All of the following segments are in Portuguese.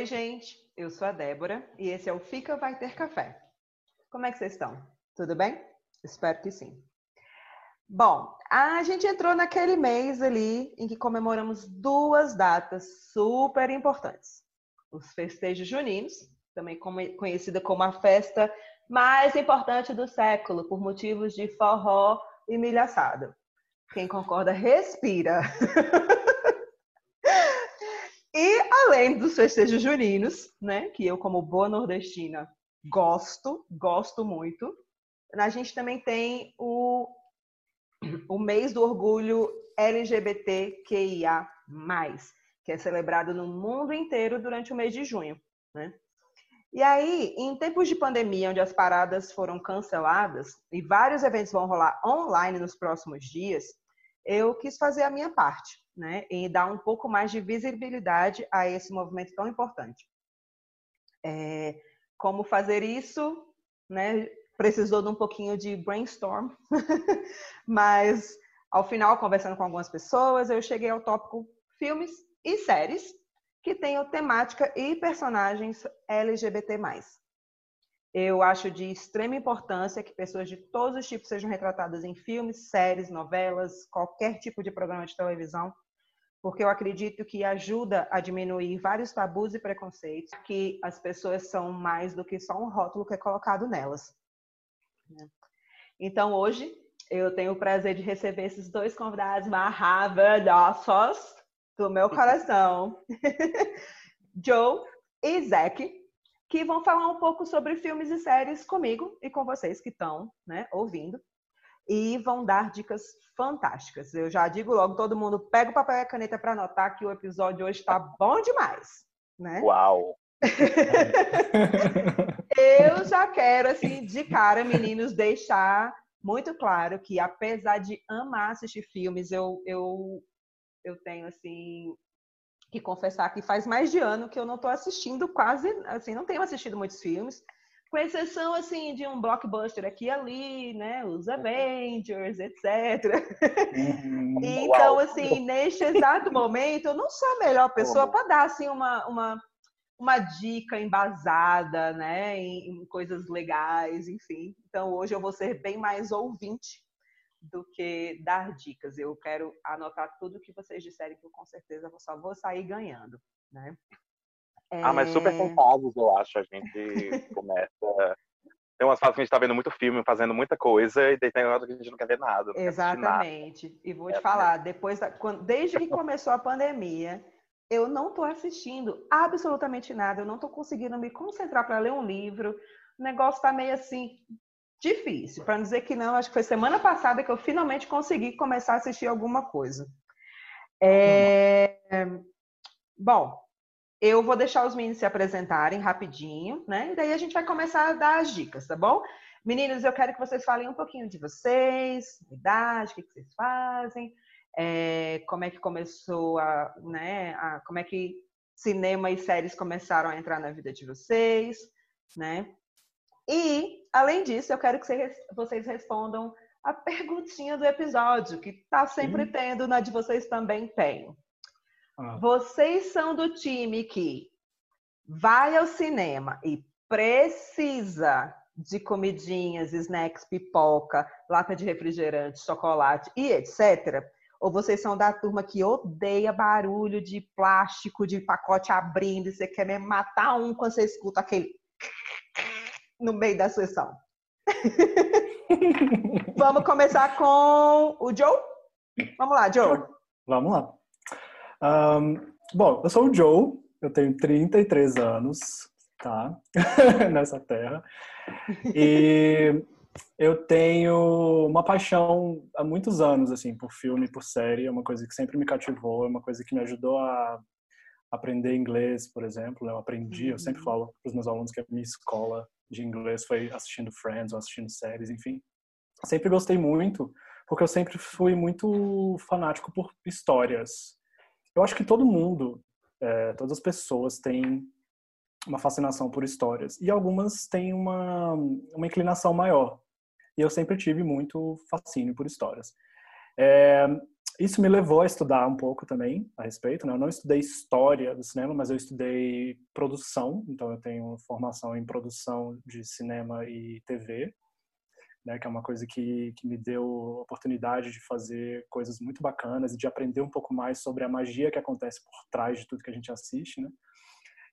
Oi, gente. Eu sou a Débora e esse é o Fica Vai Ter Café. Como é que vocês estão? Tudo bem? Espero que sim. Bom, a gente entrou naquele mês ali em que comemoramos duas datas super importantes. Os festejos juninos, também conhecida como a festa mais importante do século, por motivos de forró e milho assado. Quem concorda, respira. além dos festejos juninos, né, que eu como boa nordestina gosto, gosto muito, a gente também tem o, o mês do orgulho LGBTQIA+, que é celebrado no mundo inteiro durante o mês de junho, né? E aí, em tempos de pandemia, onde as paradas foram canceladas e vários eventos vão rolar online nos próximos dias, eu quis fazer a minha parte, né? E dar um pouco mais de visibilidade a esse movimento tão importante. É, como fazer isso, né? Precisou de um pouquinho de brainstorm, mas ao final, conversando com algumas pessoas, eu cheguei ao tópico filmes e séries que tenham temática e personagens LGBT+. Eu acho de extrema importância que pessoas de todos os tipos sejam retratadas em filmes, séries, novelas, qualquer tipo de programa de televisão, porque eu acredito que ajuda a diminuir vários tabus e preconceitos, que as pessoas são mais do que só um rótulo que é colocado nelas. Né? Então, hoje, eu tenho o prazer de receber esses dois convidados maravilhosos do meu coração, Joe e Zack, que vão falar um pouco sobre filmes e séries comigo e com vocês que estão né, ouvindo. E vão dar dicas fantásticas. Eu já digo logo, todo mundo pega o papel e a caneta para anotar que o episódio hoje está bom demais. Né? Uau! eu já quero, assim, de cara, meninos, deixar muito claro que, apesar de amar assistir filmes, eu, eu eu tenho assim que confessar que faz mais de ano que eu não estou assistindo quase, assim, não tenho assistido muitos filmes, com exceção assim de um blockbuster aqui e ali, né, os Avengers, etc. Uhum. então, assim, neste exato momento, eu não sou a melhor pessoa para dar assim uma, uma uma dica embasada, né, em, em coisas legais, enfim. Então, hoje eu vou ser bem mais ouvinte do que dar dicas. Eu quero anotar tudo que vocês disserem, que eu com certeza só vou sair ganhando, né? É... Ah, mas super são fases, eu acho. A gente começa. Tem umas fases que a gente tá vendo muito filme, fazendo muita coisa, e tem horas que a gente não quer ver nada. Exatamente. Nada. E vou te é, falar, depois da... desde que começou a pandemia, eu não estou assistindo absolutamente nada, eu não estou conseguindo me concentrar para ler um livro. O negócio está meio assim, difícil. Para dizer que não, acho que foi semana passada que eu finalmente consegui começar a assistir alguma coisa. É... Bom, eu vou deixar os meninos se apresentarem rapidinho, né? E daí a gente vai começar a dar as dicas, tá bom? Meninos, eu quero que vocês falem um pouquinho de vocês, idade, o que, vocês fazem, é, como é que começou a, né? A, como é que cinema e séries começaram a entrar na vida de vocês, né? E, além disso, eu quero que vocês respondam a perguntinha do episódio, que tá sempre tendo, na de vocês também tem. Ah. Vocês são do time que vai ao cinema e precisa de comidinhas, snacks, pipoca, lata de refrigerante, chocolate e etc. Ou vocês são da turma que odeia barulho de plástico, de pacote abrindo, e você quer mesmo matar um quando você escuta aquele no meio da sessão. Vamos começar com o Joe? Vamos lá, Joe. Vamos lá. Um, bom, eu sou o Joe, eu tenho 33 anos, tá? Nessa terra. E eu tenho uma paixão há muitos anos, assim, por filme, por série. É uma coisa que sempre me cativou, é uma coisa que me ajudou a aprender inglês, por exemplo. Eu aprendi, eu sempre uhum. falo para os meus alunos que a minha escola de inglês foi assistindo Friends ou assistindo séries, enfim. Sempre gostei muito, porque eu sempre fui muito fanático por histórias. Eu acho que todo mundo, é, todas as pessoas têm uma fascinação por histórias e algumas têm uma, uma inclinação maior. E eu sempre tive muito fascínio por histórias. É, isso me levou a estudar um pouco também a respeito. Né? Eu não estudei história do cinema, mas eu estudei produção. Então, eu tenho formação em produção de cinema e TV, né? que é uma coisa que, que me deu oportunidade de fazer coisas muito bacanas e de aprender um pouco mais sobre a magia que acontece por trás de tudo que a gente assiste. Né?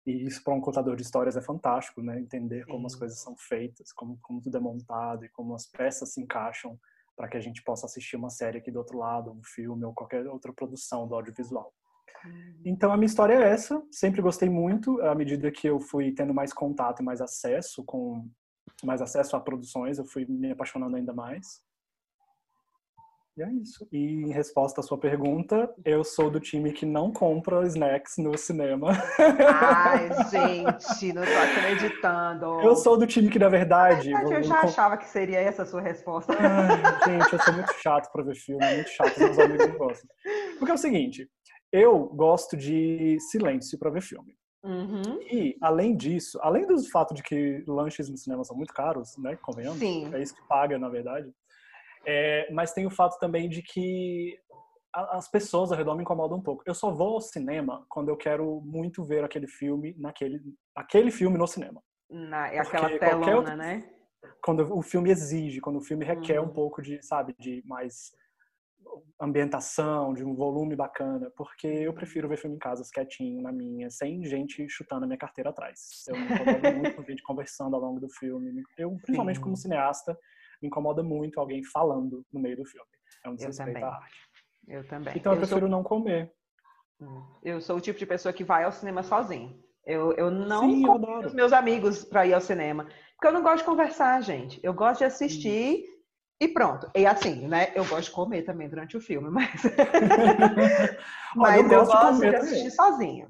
E isso para um contador de histórias é fantástico, né? Entender como as coisas são feitas, como, como tudo é montado e como as peças se encaixam para que a gente possa assistir uma série aqui do outro lado, um filme ou qualquer outra produção do audiovisual. Então a minha história é essa. Sempre gostei muito. À medida que eu fui tendo mais contato e mais acesso com mais acesso a produções, eu fui me apaixonando ainda mais. E é isso. E em resposta à sua pergunta, eu sou do time que não compra snacks no cinema. Ai, gente, não tô acreditando. Eu sou do time que, na verdade. Na verdade eu já achava que seria essa a sua resposta. Ai, gente, eu sou muito chato pra ver filme, muito chato, meus amigos não gostam. Porque é o seguinte, eu gosto de silêncio para ver filme. Uhum. E, além disso, além do fato de que lanches no cinema são muito caros, né? Convenhamos. Sim. É isso que paga, na verdade. É, mas tem o fato também de que as pessoas ao redor me incomodam um pouco. Eu só vou ao cinema quando eu quero muito ver aquele filme naquele aquele filme no cinema. Na, é aquela telona, outro, né? Quando o filme exige, quando o filme requer uhum. um pouco de, sabe, de mais ambientação, de um volume bacana, porque eu prefiro ver filme em casa, quietinho, na minha, sem gente chutando a minha carteira atrás. Eu me incomodo muito com gente conversando ao longo do filme. Eu, principalmente Sim. como cineasta, me incomoda muito alguém falando no meio do filme. É um desrespeito à arte. Eu também. Então eu, eu prefiro sou... não comer. Hum. Eu sou o tipo de pessoa que vai ao cinema sozinho. Eu, eu não Sim, eu os meus amigos para ir ao cinema. Porque eu não gosto de conversar, gente. Eu gosto de assistir hum. E pronto. E assim, né? Eu gosto de comer também durante o filme, mas. mas eu, eu gosto de, de assistir sozinha.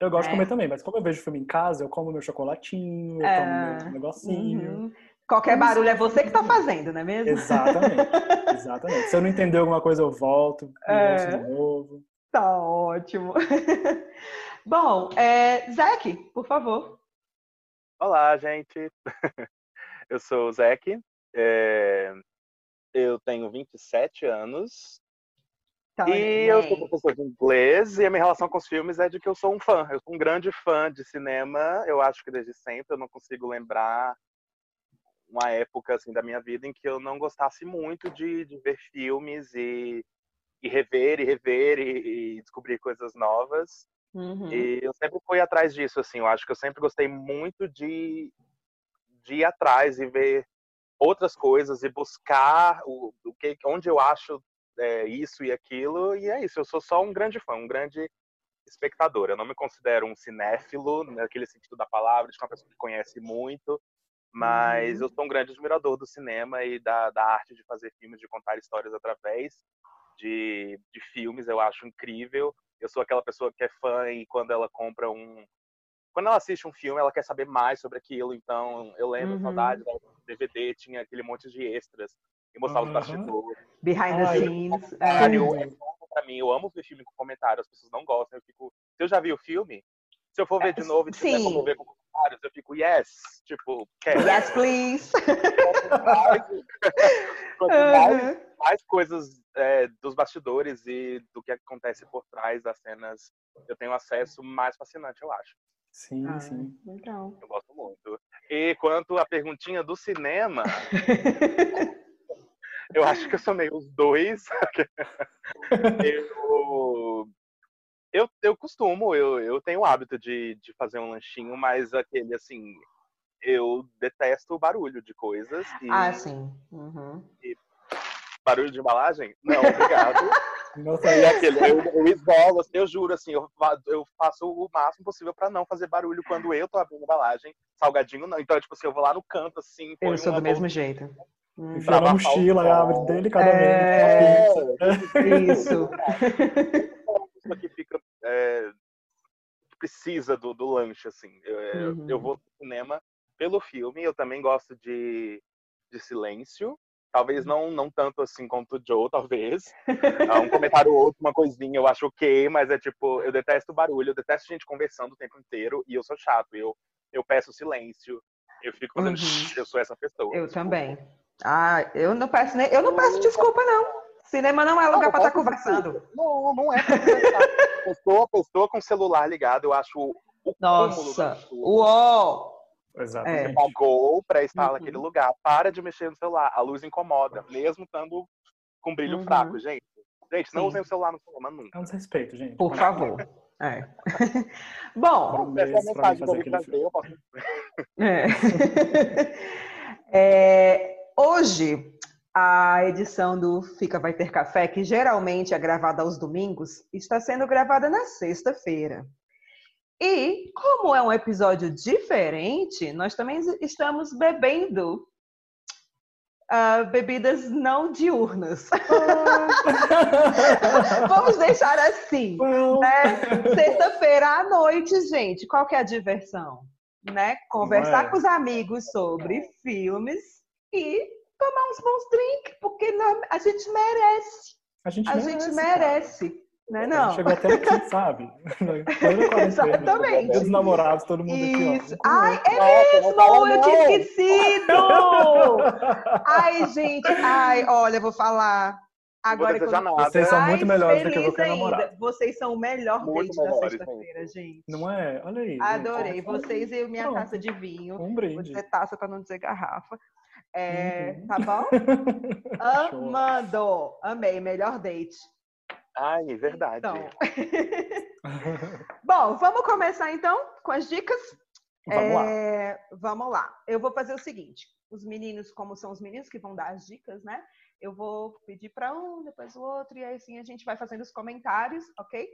Eu gosto é. de comer também, mas como eu vejo filme em casa, eu como meu chocolatinho, eu é. tomo meu negocinho. Uhum. Qualquer barulho é você que está fazendo, não é mesmo? Exatamente. Exatamente. Se eu não entender alguma coisa, eu volto, é, de novo. Tá ótimo. Bom, é, Zeke, por favor. Olá, gente. Eu sou o Zeke. É, eu tenho 27 anos. Tá e eu sou professor de inglês e a minha relação com os filmes é de que eu sou um fã. Eu sou um grande fã de cinema. Eu acho que desde sempre eu não consigo lembrar uma época assim da minha vida em que eu não gostasse muito de, de ver filmes e, e, rever e rever e, e descobrir coisas novas. Uhum. E eu sempre fui atrás disso, assim. Eu acho que eu sempre gostei muito de, de ir atrás e ver outras coisas e buscar o, o que, onde eu acho é, isso e aquilo. E é isso. Eu sou só um grande fã, um grande espectador. Eu não me considero um cinéfilo, naquele sentido da palavra, de uma pessoa que conhece muito. Mas uhum. eu sou um grande admirador do cinema e da, da arte de fazer filmes, de contar histórias através de, de filmes. Eu acho incrível. Eu sou aquela pessoa que é fã e quando ela compra um. Quando ela assiste um filme, ela quer saber mais sobre aquilo. Então, eu lembro, uhum. saudade da DVD, tinha aquele monte de extras e mostrava uhum. os bastidores. Behind the scenes. É. Eu, é pra mim, eu amo ver filme com comentário, as pessoas não gostam. Eu fico. Se eu já vi o filme, se eu for ver de novo e tiver como ver com comentários, eu fico, yes, tipo, quero. Yes, please. Quanto mais, uhum. mais coisas é, dos bastidores e do que acontece por trás das cenas eu tenho acesso, mais fascinante, eu acho. Sim, ah, sim. Então. Eu gosto muito. E quanto à perguntinha do cinema, eu acho que eu sou meio os dois. eu eu, eu costumo, eu, eu tenho o hábito de, de fazer um lanchinho, mas aquele assim, eu detesto o barulho de coisas. E, ah, sim. Uhum. E barulho de embalagem? Não, obrigado. Nossa, e aquele, eu, eu isolo, assim, eu juro, assim, eu, eu faço o máximo possível para não fazer barulho quando eu tô abrindo embalagem. Salgadinho não. Então, tipo assim, eu vou lá no canto, assim. Eu sou do mesmo jeito. Enfia na mochila, abre delicadamente. É... Isso. que fica é, precisa do, do lanche assim eu, é, uhum. eu vou no cinema pelo filme eu também gosto de, de silêncio talvez não não tanto assim quanto o Joe talvez um comentário ou outro uma coisinha eu acho ok mas é tipo eu detesto barulho eu detesto gente conversando o tempo inteiro e eu sou chato eu eu peço silêncio eu fico fazendo uhum. eu sou essa pessoa eu também ah eu não peço nem eu não peço desculpa não Cinema não é lugar para estar tá conversando. Não, não é pra conversar. pessoa, pessoa com celular ligado, eu acho o Nossa, uou! Exato. É. Você pagou para estar uhum. naquele lugar. Para de mexer no celular. A luz incomoda, mesmo estando com brilho uhum. fraco, gente. Gente, não Sim. usem o celular no cinema nunca. É um desrespeito, gente. Por favor. É. Bom, essa mensagem que eu posso... é. é, hoje, a edição do Fica Vai Ter Café, que geralmente é gravada aos domingos, está sendo gravada na sexta-feira. E, como é um episódio diferente, nós também estamos bebendo uh, bebidas não diurnas. Vamos deixar assim. Né? Sexta-feira à noite, gente, qual que é a diversão? Né? Conversar é. com os amigos sobre filmes e tomar uns bons drinks, porque a gente merece. A gente a merece. Gente merece. Não é não? Chegou até aqui, sabe? Exatamente. Os namorados, todo mundo Isso. aqui, ó. Ai, é mesmo! Eu tinha esquecido! ai, gente, ai, olha, vou falar. Agora quando... nada. Vocês são muito melhores do que qualquer namorado. Vocês são o melhor muito date da sexta-feira, gente. Não é? Olha aí. Adorei. Vocês e minha Pronto. taça de vinho. Um brinde. Vou dizer taça para não dizer garrafa. É, uhum. Tá bom? Amando. Amei. Melhor date. Ai, é verdade. Então. Bom, vamos começar então com as dicas. Vamos é, lá. Vamos lá. Eu vou fazer o seguinte: os meninos, como são os meninos que vão dar as dicas, né? Eu vou pedir para um, depois o outro, e aí assim a gente vai fazendo os comentários, ok?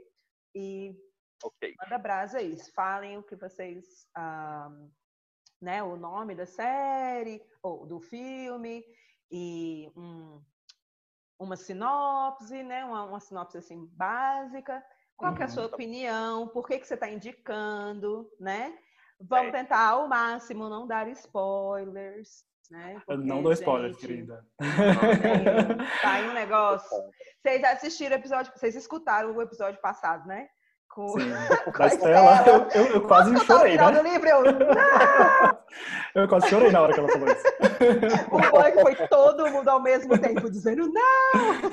E okay. manda brasa aí. Falem o que vocês. Um, né, o nome da série, ou do filme, e um, uma sinopse, né? Uma, uma sinopse assim básica. Qual uhum. é a sua uhum. opinião? Por que, que você está indicando, né? Vamos é. tentar ao máximo não dar spoilers, né? Porque, não dou spoilers, querida. Tá aí um negócio. Vocês assistiram o episódio, vocês escutaram o episódio passado, né? Com, com a Estela, eu, eu, eu quase chorei, né? Livro, eu... eu quase chorei na hora que ela falou isso. O que foi todo mundo ao mesmo tempo dizendo não!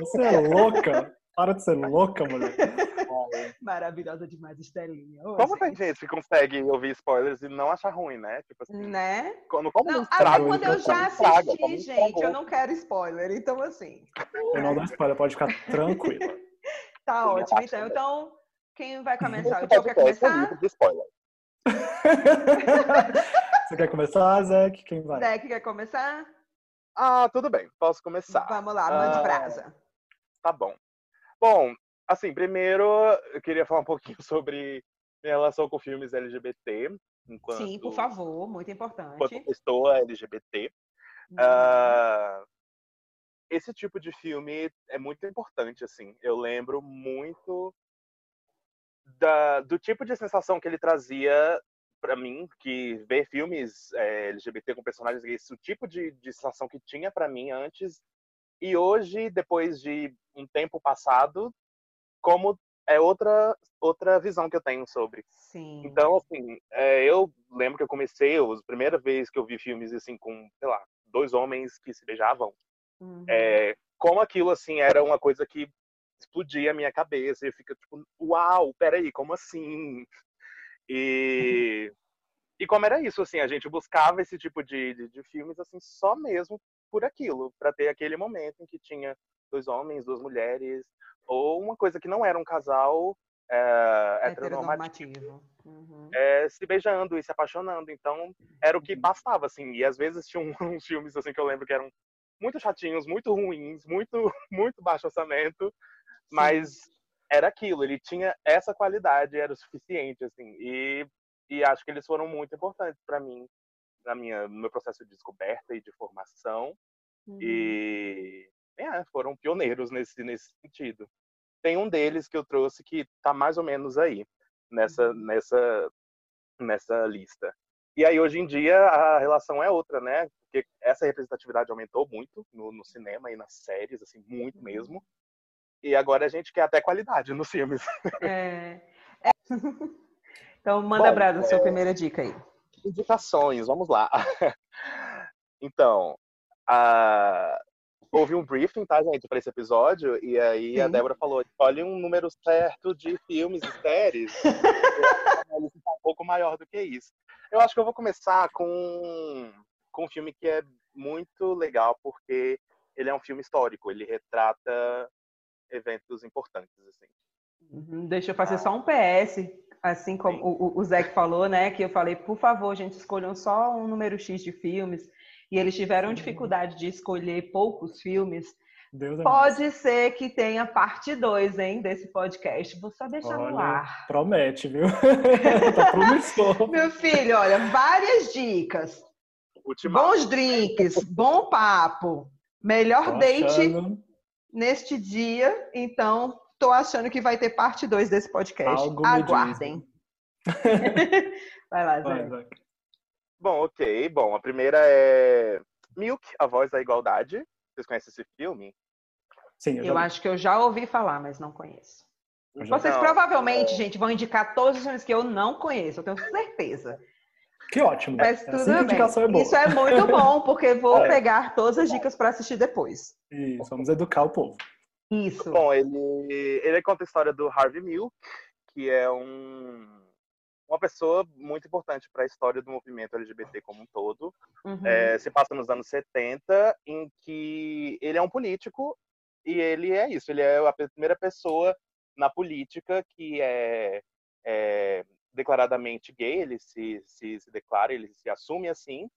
Você é louca! Para de ser louca, mulher. Maravilhosa demais, Estelinha. Ô, como gente. tem gente que consegue ouvir spoilers e não achar ruim, né? Tipo assim. Né? Quando, como não, até quando eu já assisti, estraga, gente, eu não quero spoiler. Então, assim. Eu não dou spoiler, pode ficar tranquila. Tá ótimo, então. Então, quem vai começar? O Diogo quer começar? De spoiler. Você quer começar, Zeke? Quem vai? Zeke quer começar? Ah, tudo bem, posso começar. Vamos lá, mande ah, brasa. Tá bom. Bom, assim, primeiro eu queria falar um pouquinho sobre minha relação com filmes LGBT. Enquanto, Sim, por favor, muito importante. Enquanto pessoa LGBT. Uhum. Uh, esse tipo de filme é muito importante, assim. Eu lembro muito da, do tipo de sensação que ele trazia para mim, que ver filmes é, LGBT com personagens gays, o tipo de, de sensação que tinha para mim antes e hoje, depois de um tempo passado, como é outra outra visão que eu tenho sobre. Sim. Então, assim, é, eu lembro que eu comecei, a primeira vez que eu vi filmes assim com, sei lá, dois homens que se beijavam, Uhum. É, como aquilo, assim, era uma coisa que explodia a minha cabeça. E eu fico tipo, uau, peraí, como assim? E, e como era isso, assim, a gente buscava esse tipo de, de, de filmes, assim, só mesmo por aquilo, para ter aquele momento em que tinha dois homens, duas mulheres, ou uma coisa que não era um casal é, heteronormativo, uhum. é, se beijando e se apaixonando. Então, era o que uhum. bastava, assim. E às vezes tinha uns filmes, assim, que eu lembro que eram muito chatinhos, muito ruins, muito, muito baixo orçamento, mas Sim. era aquilo, ele tinha essa qualidade, era o suficiente, assim, e, e acho que eles foram muito importantes para mim, na minha, no meu processo de descoberta e de formação, uhum. e é, foram pioneiros nesse, nesse sentido. Tem um deles que eu trouxe que tá mais ou menos aí, nessa, uhum. nessa, nessa lista. E aí, hoje em dia, a relação é outra, né? Porque essa representatividade aumentou muito no, no cinema e nas séries, assim, muito uhum. mesmo. E agora a gente quer até qualidade nos filmes. É. é. Então, manda Bom, Brada, a sua é... primeira dica aí. Indicações, vamos lá. Então, a... houve um briefing, tá, gente, para esse episódio, e aí Sim. a Débora falou: escolhe um número certo de filmes e séries. Tá um pouco maior do que isso. Eu acho que eu vou começar com, com um filme que é muito legal, porque ele é um filme histórico, ele retrata eventos importantes, assim. Uhum, deixa eu fazer só um PS, assim como o, o Zé falou, né? Que eu falei, por favor, gente, escolham só um número X de filmes. E eles tiveram dificuldade de escolher poucos filmes. Deus Pode é ser que tenha parte 2, hein, desse podcast. Vou só deixar olha, no ar. Promete, viu? tá promissor. Meu filho, olha, várias dicas. Bons drinks, bom papo. Melhor date neste dia. Então, tô achando que vai ter parte 2 desse podcast. Algo Aguardem. vai lá, Zé. Vai, vai. Bom, ok. Bom, a primeira é Milk, A Voz da Igualdade. Vocês conhecem esse filme? Sim, eu, eu acho que eu já ouvi falar, mas não conheço. Vocês não. provavelmente, gente, vão indicar todos os filmes que eu não conheço, eu tenho certeza. Que ótimo. Mas tudo assim bem. É boa. Isso é muito bom, porque vou é. pegar todas as dicas para assistir depois. Isso, vamos educar o povo. Isso. Bom, ele, ele conta a história do Harvey Milk, que é um, uma pessoa muito importante para a história do movimento LGBT como um todo. Uhum. É, se passa nos anos 70, em que ele é um político e ele é isso, ele é a primeira pessoa na política que é, é declaradamente gay, ele se, se, se declara, ele se assume assim,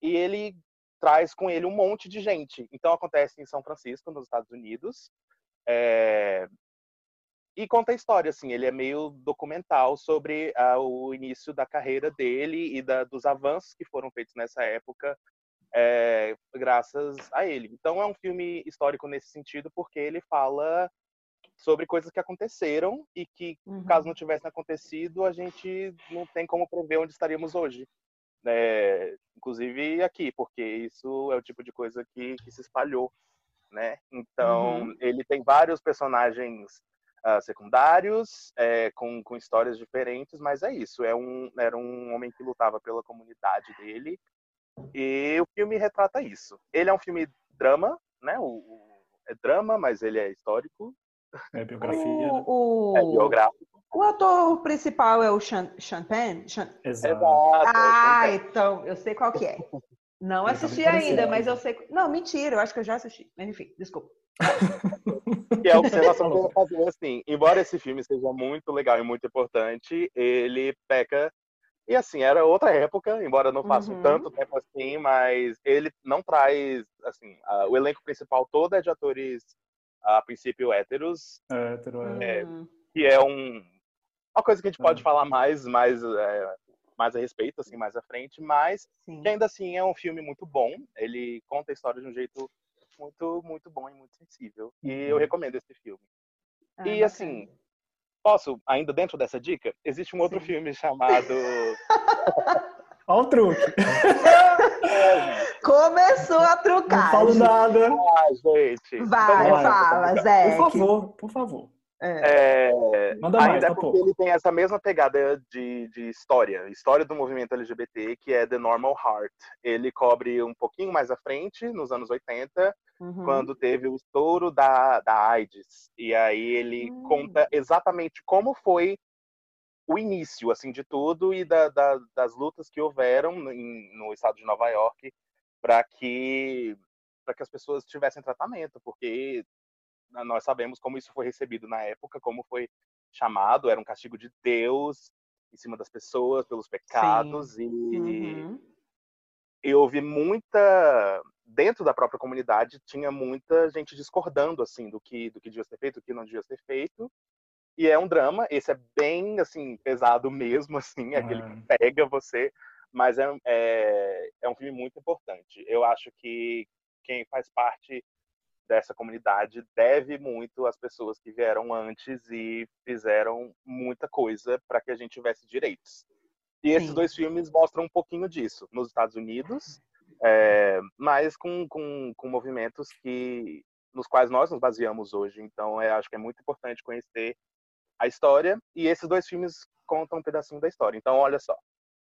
e ele traz com ele um monte de gente. Então acontece em São Francisco, nos Estados Unidos, é... E conta a história, assim, ele é meio documental sobre uh, o início da carreira dele e da, dos avanços que foram feitos nessa época, é, graças a ele. Então é um filme histórico nesse sentido, porque ele fala sobre coisas que aconteceram e que, uhum. caso não tivessem acontecido, a gente não tem como prever onde estaríamos hoje. É, inclusive aqui, porque isso é o tipo de coisa que, que se espalhou né? Então, uhum. ele tem vários personagens uh, secundários, é, com, com histórias diferentes, mas é isso. É um, era um homem que lutava pela comunidade dele. E o filme retrata isso. Ele é um filme drama, né? O, o é drama, mas ele é histórico. É biografia. Né? O, É biográfico. O ator principal é o Sean, Sean Penn? Sean... Exato. Ah, então, eu sei qual que é. Não assisti ainda, mas eu sei. Não, mentira, eu acho que eu já assisti. Mas enfim, desculpa. e a observação que eu vou fazer assim: embora esse filme seja muito legal e muito importante, ele peca. E assim, era outra época, embora não faça uhum. tanto tempo assim, mas ele não traz. Assim, a, o elenco principal todo é de atores, a princípio, héteros. É, hétero, é. é que é um, uma coisa que a gente pode é. falar mais, mais é, mais a respeito, assim, mais à frente, mas Sim. que ainda assim é um filme muito bom. Ele conta a história de um jeito muito, muito bom e muito sensível. E eu uhum. recomendo esse filme. Ah, e assim, posso, ainda dentro dessa dica, existe um outro Sim. filme chamado. Olha o truque. Começou a trucar. Não falo nada. Ah, gente. Vai, então, fala, Zé. Por favor, por favor. É. É, Manda mais, ainda tá porque pouco. ele tem essa mesma pegada de, de história, história do movimento LGBT, que é The Normal Heart. Ele cobre um pouquinho mais à frente, nos anos 80, uhum. quando teve o estouro da, da AIDS. E aí ele uhum. conta exatamente como foi o início assim de tudo e da, da, das lutas que houveram no, no estado de Nova York para que para que as pessoas tivessem tratamento, porque nós sabemos como isso foi recebido na época, como foi chamado, era um castigo de Deus em cima das pessoas pelos pecados Sim. e uhum. eu ouvi muita dentro da própria comunidade tinha muita gente discordando assim do que do que devia ser feito, do que não devia ser feito. E é um drama, esse é bem assim pesado mesmo assim, é aquele que pega você, mas é, é, é um filme muito importante. Eu acho que quem faz parte dessa comunidade deve muito às pessoas que vieram antes e fizeram muita coisa para que a gente tivesse direitos. E esses Sim. dois filmes mostram um pouquinho disso nos Estados Unidos, é, mas com, com, com movimentos que nos quais nós nos baseamos hoje. Então, é, acho que é muito importante conhecer a história e esses dois filmes contam um pedacinho da história. Então, olha só,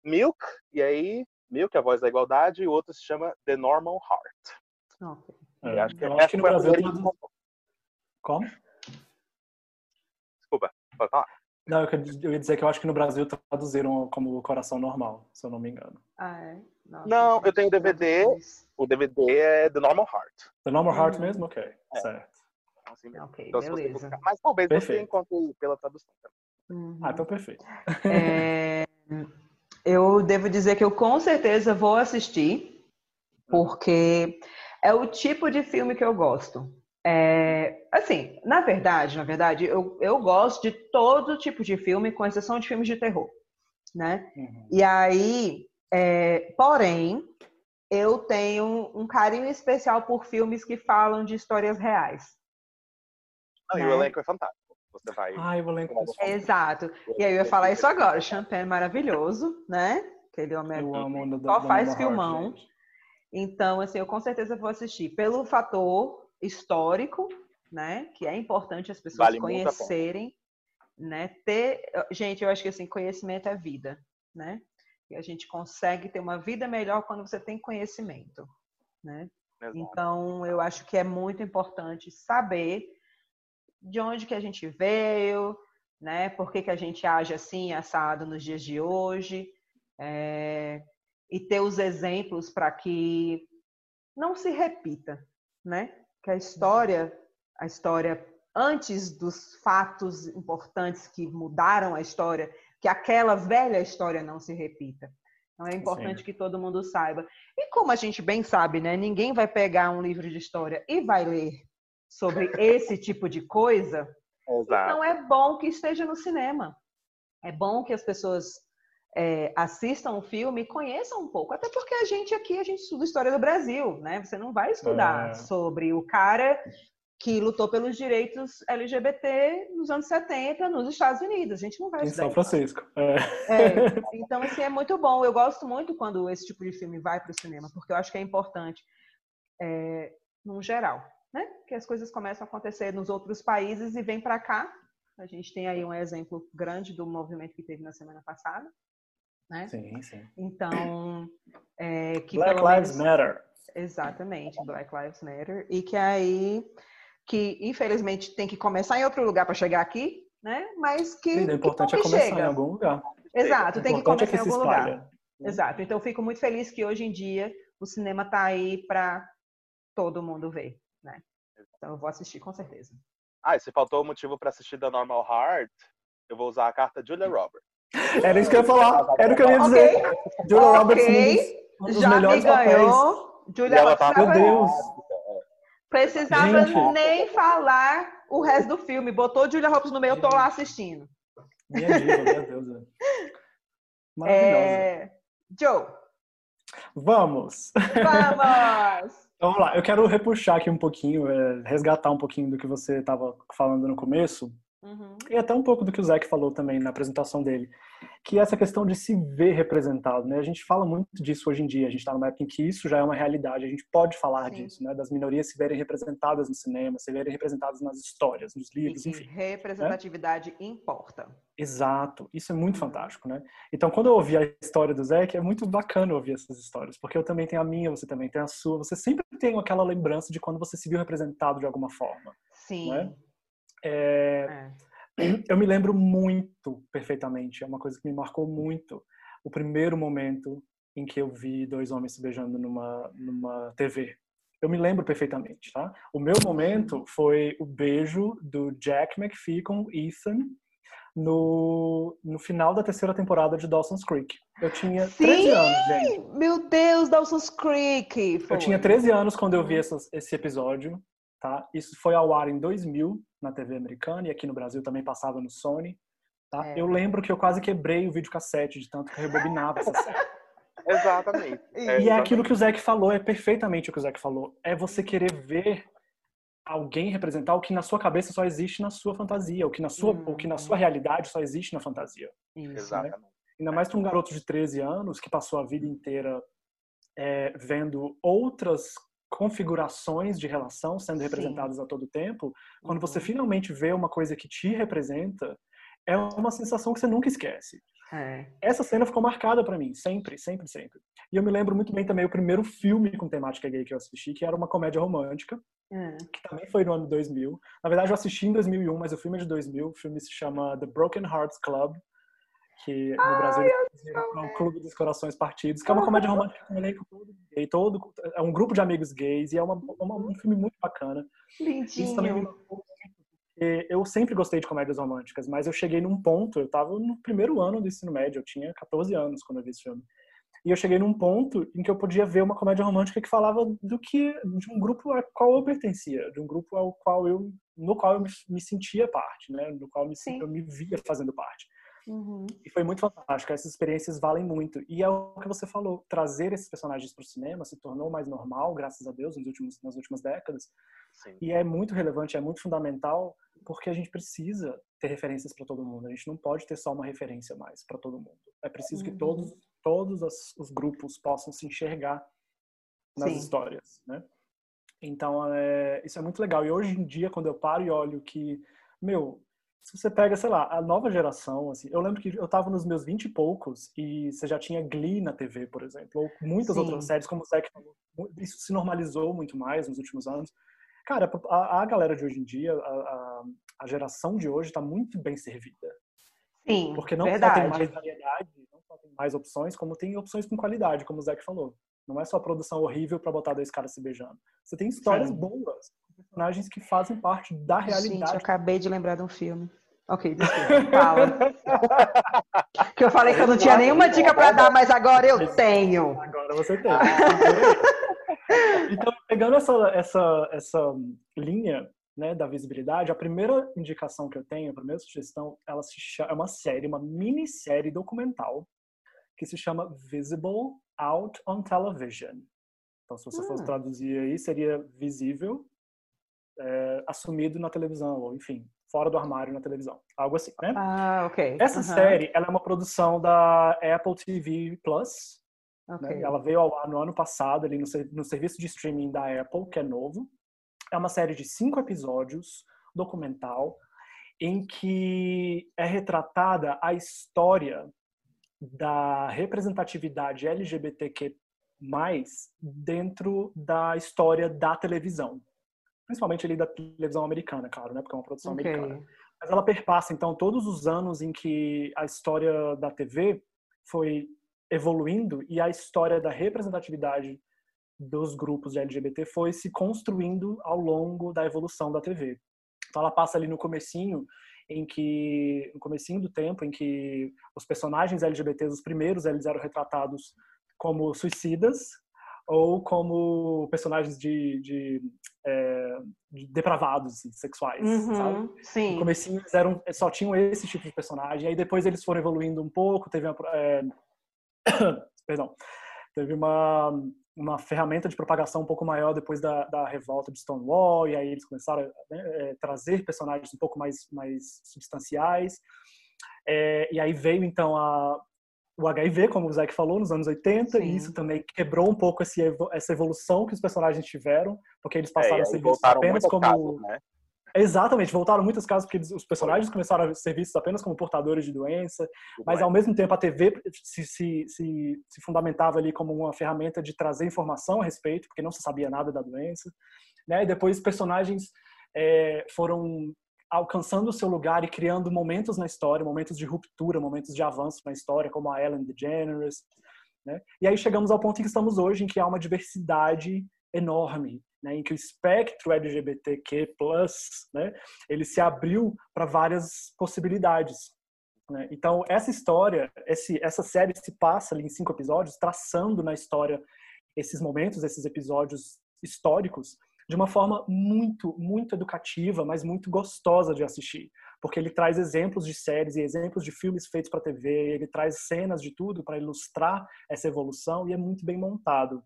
Milk e aí Milk, a voz da igualdade, e o outro se chama The Normal Heart. Okay. É, acho que, eu acho que no Brasil Como? Desculpa, pode falar. Não, eu ia dizer que eu acho que no Brasil traduziram como Coração Normal, se eu não me engano. Ah, é? Nossa, Não, eu tenho DVD. O DVD é The Normal Heart. The Normal Heart Uhum. mesmo? Ok, certo. Assim mesmo. Então, você beleza. buscar- Mas talvez você Perfeito. encontre pela tradução. Uhum. Ah, então perfeito. É, eu devo dizer que eu com certeza vou assistir, porque é o tipo de filme que eu gosto. É, assim, na verdade, na verdade, eu, eu gosto de todo tipo de filme, com exceção de filmes de terror, né? Uhum. E aí, é, porém, eu tenho um carinho especial por filmes que falam de histórias reais. Não, E Né? o elenco é fantástico. Você vai. Ai, eu lembro pessoal. Exato. E aí eu ia falar isso agora. Champagne maravilhoso, né? Aquele homem no, Só faz filmão. Gente. Então, assim, eu com certeza vou assistir. Pelo fator histórico, né? Que é importante as pessoas Vale conhecerem, né? Ter, gente, eu acho que assim, conhecimento é vida, né? E a gente consegue ter uma vida melhor quando você tem conhecimento, né? Exato. Então, eu acho que é muito importante saber de onde que a gente veio, né? Por que, que a gente age assim, assado nos dias de hoje, é, e ter os exemplos para que não se repita, né? Que a história, a história antes dos fatos importantes que mudaram a história, que aquela velha história não se repita. Então é importante Sim. que todo mundo saiba. E como a gente bem sabe, né? Ninguém vai pegar um livro de história e vai ler sobre esse tipo de coisa. Exato. Então é bom que esteja no cinema. É bom que as pessoas é, assistam o filme e conheçam um pouco. Até porque a gente aqui, a gente estuda história do Brasil, né? Você não vai estudar É. sobre o cara que lutou pelos direitos LGBT nos anos 70 nos Estados Unidos. A gente não vai Em estudar São isso. Francisco. É. É, então, assim, é muito bom. Eu gosto muito quando esse tipo de filme vai para o cinema, porque eu acho que é importante, é, num geral, né? Que as coisas começam a acontecer nos outros países e vêm para cá. A gente tem aí um exemplo grande do movimento que teve na semana passada, né? Sim, sim. Então, é, que Black pelo Lives menos... Matter. Exatamente, Black Lives Matter. E que aí, que infelizmente tem que começar em outro lugar para chegar aqui, né? Mas que, Sim, o que importante é que começar chega. em algum lugar. Exato, tem que começar é que em se algum lugar. espalha. Exato. Então, eu fico muito feliz que hoje em dia o cinema está aí para todo mundo ver, né? Então, eu vou assistir com certeza. Ah, e se faltou o motivo para assistir The Normal Heart, eu vou usar a carta Julia Roberts. Era isso que eu ia falar. Era o que eu ia dizer. Julia Roberts, um dos, um dos já me melhores papéis. ganhou. E Julia ela Roberts tá- Meu precisava, Deus. precisava Gente. nem falar o resto do filme. Botou Julia Roberts no meio, eu tô lá assistindo. Minha diva, meu Deus. Maravilhosa. É... Joe, Vamos. vamos! Então, vamos lá. Eu quero repuxar aqui um pouquinho, é, resgatar um pouquinho do que você estava falando no começo, Uhum. e até um pouco do que o Zac falou também na apresentação dele, que é essa questão de se ver representado, né? A gente fala muito disso hoje em dia, a gente está numa época em que isso já é uma realidade, a gente pode falar Sim. disso, né? Das minorias se verem representadas no cinema, se verem representadas nas histórias, nos E livros, que enfim. representatividade importa. Exato, isso é muito Uhum. fantástico, né? Então, quando eu ouvi a história do Zac, é muito bacana ouvir essas histórias, porque eu também tenho a minha, você também tem a sua, você sempre tem aquela lembrança de quando você se viu representado de alguma forma. Sim. Né? É, É. eu me lembro muito perfeitamente, é uma coisa que me marcou muito, o primeiro momento em que eu vi dois homens se beijando numa, numa TV. Eu me lembro perfeitamente, tá? O meu momento foi o beijo do Jack McPhee com Ethan no, no final da terceira temporada de Dawson's Creek. Eu tinha 13 Sim! anos, gente. Meu Deus, Dawson's Creek! Foi. Eu tinha 13 anos quando eu vi essas- esse episódio, tá? Isso foi ao ar em 2000 na TV americana e aqui no Brasil também passava no Sony, tá? É. Eu lembro que eu quase quebrei o videocassete de tanto que eu rebobinava essa série. Exatamente. E é aquilo que o Zac falou, é perfeitamente o que o Zac falou. É você querer ver alguém representar o que na sua cabeça só existe na sua fantasia, o que na sua, Uhum. o que na sua realidade só existe na fantasia. Isso. Exatamente. Ainda mais para um garoto de 13 anos que passou a vida inteira é, vendo outras configurações de relação sendo Sim. representadas a todo tempo, quando você Uhum. finalmente vê uma coisa que te representa, é uma sensação que você nunca esquece. É. Essa cena ficou marcada para mim, sempre, sempre, sempre. E eu me lembro muito bem também o primeiro filme com temática gay que eu assisti, que era uma comédia romântica, é. que também foi no ano 2000. Na verdade, eu assisti em 2001, mas o filme é de 2000. O filme se chama The Broken Hearts Club, que no Brasil é o Clube dos Corações Partidos, que é uma comédia romântica com um elenco todo gay, todo, é um grupo de amigos gays, e é uma, uma um filme muito bacana. Lindinho. Isso também me eu sempre gostei de comédias românticas, mas eu cheguei num ponto, eu estava no primeiro ano do ensino médio, eu tinha 14 anos quando eu vi esse filme. E eu cheguei num ponto em que eu podia ver uma comédia romântica que falava do que de um grupo ao qual eu pertencia, de um grupo ao qual eu no qual eu me, me sentia parte, né, do qual eu me, eu me via fazendo parte. Uhum. E foi muito fantástico. Essas experiências valem muito. E é o que você falou, trazer esses personagens para o cinema se tornou mais normal, graças a Deus, nos últimos, nas últimas décadas. Sim. E é muito relevante, é muito fundamental, porque a gente precisa ter referências para todo mundo. A gente não pode ter só uma referência mais para todo mundo. É preciso uhum. que todos, todos os, os, grupos possam se enxergar nas Sim. histórias, né? Então, é, isso é muito legal. E hoje em dia, quando eu paro e olho que, meu, se você pega, sei lá, a nova geração, assim, eu lembro que eu tava nos meus vinte e poucos e você já tinha Glee na TV, por exemplo, ou muitas Sim. outras séries, como o Zack falou, isso se normalizou muito mais nos últimos anos. Cara, a, a galera de hoje em dia, a, a, a geração de hoje está muito bem servida. Sim, Porque não verdade. só tem mais variedade, não só tem mais opções, como tem opções com qualidade, como o Zack falou. Não é só produção horrível para botar dois caras se beijando. Você tem histórias Sim. boas, personagens que fazem parte da realidade. Gente, eu acabei de lembrar de um filme. Ok, desculpa, fala. que eu falei que eu não tinha nenhuma dica para dar, mas agora eu tenho. Agora você tem. então, pegando essa, essa, essa linha né, da visibilidade, a primeira indicação que eu tenho, a primeira sugestão, ela se chama, é uma série, uma minissérie documental que se chama Visible Out on Television. Então, se você Ah. fosse traduzir aí, seria visível, é, assumido na televisão, ou enfim, fora do armário na televisão. Algo assim, né? Ah, ok. Essa Aham, série, ela é uma produção da Apple TV Plus, ok. né? Ela veio ao ar no ano passado, ali no, no serviço de streaming da Apple, que é novo. É uma série de cinco episódios, documental, em que é retratada a história da representatividade LGBTQ+, dentro da história da televisão. Principalmente ali da televisão americana, claro, né? Porque é uma produção Ok. americana. Mas ela perpassa, então, todos os anos em que a história da TV foi evoluindo e a história da representatividade dos grupos de LGBT foi se construindo ao longo da evolução da TV. Então ela passa ali no comecinho em que no comecinho do tempo em que os personagens LGBTs, os primeiros, eles eram retratados como suicidas ou como personagens de, de, é, de depravados assim, sexuais, sabe? Uhum, No sim. comecinho eles eram, só tinham esse tipo de personagem, aí depois eles foram evoluindo um pouco, teve uma, é, perdão, teve uma, uma ferramenta de propagação um pouco maior depois da, da revolta de Stonewall, e aí eles começaram a né, é, trazer personagens um pouco mais, mais substanciais, É, e aí veio então a, o HIV, como o Zack falou, nos anos 80, Sim. e isso também quebrou um pouco esse, essa evolução que os personagens tiveram, porque eles É, passaram e a ser vistos apenas como casas, né? Exatamente, voltaram muitos casos porque eles- os personagens começaram a ser vistos apenas como portadores de doença, mas ao mesmo tempo a TV se, se, se, se fundamentava ali como uma ferramenta de trazer informação a respeito, porque não se sabia nada da doença, né? E depois os personagens é, foram alcançando o seu lugar e criando momentos na história, momentos de ruptura, momentos de avanço na história, como a Ellen DeGeneres, né? E aí chegamos ao ponto em que estamos hoje, em que há uma diversidade enorme, né? Em que o espectro LGBTQ+, né? Ele se abriu para várias possibilidades. Né? Então, essa história, esse, essa série se passa ali em cinco episódios, traçando na história esses momentos, esses episódios históricos, de uma forma muito, muito educativa, mas muito gostosa de assistir. Porque ele traz exemplos de séries e exemplos de filmes feitos para TV, ele traz cenas de tudo para ilustrar essa evolução e é muito bem montado.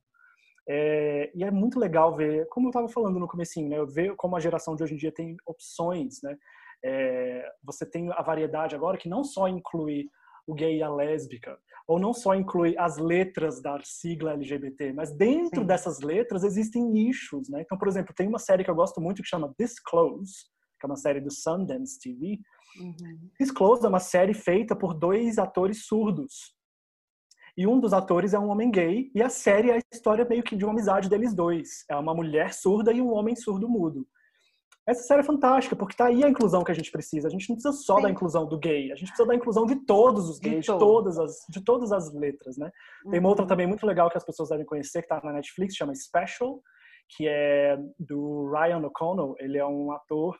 É, e é muito legal ver, como eu estava falando no comecinho, né, ver como a geração de hoje em dia tem opções, né? É, você tem a variedade agora que não só inclui o gay e a lésbica, ou não só inclui as letras da sigla LGBT, mas dentro Sim. dessas letras existem nichos, né? Então, por exemplo, tem uma série que eu gosto muito que chama Disclose, que é uma série do Sundance TV, Uhum. Disclosed é uma série feita por dois atores surdos. E um dos atores é um homem gay, e a série é a história meio que de uma amizade deles dois. É uma mulher surda e um homem surdo mudo. Essa série é fantástica, porque tá aí a inclusão que a gente precisa. A gente não precisa só Sim. da inclusão do gay, a gente precisa da inclusão de todos os gays, de, de todas, as, de todas as letras, né? Uhum. Tem uma outra uhum. também muito legal que as pessoas devem conhecer, que tá na Netflix, chama Special, que é do Ryan O'Connell. Ele é um ator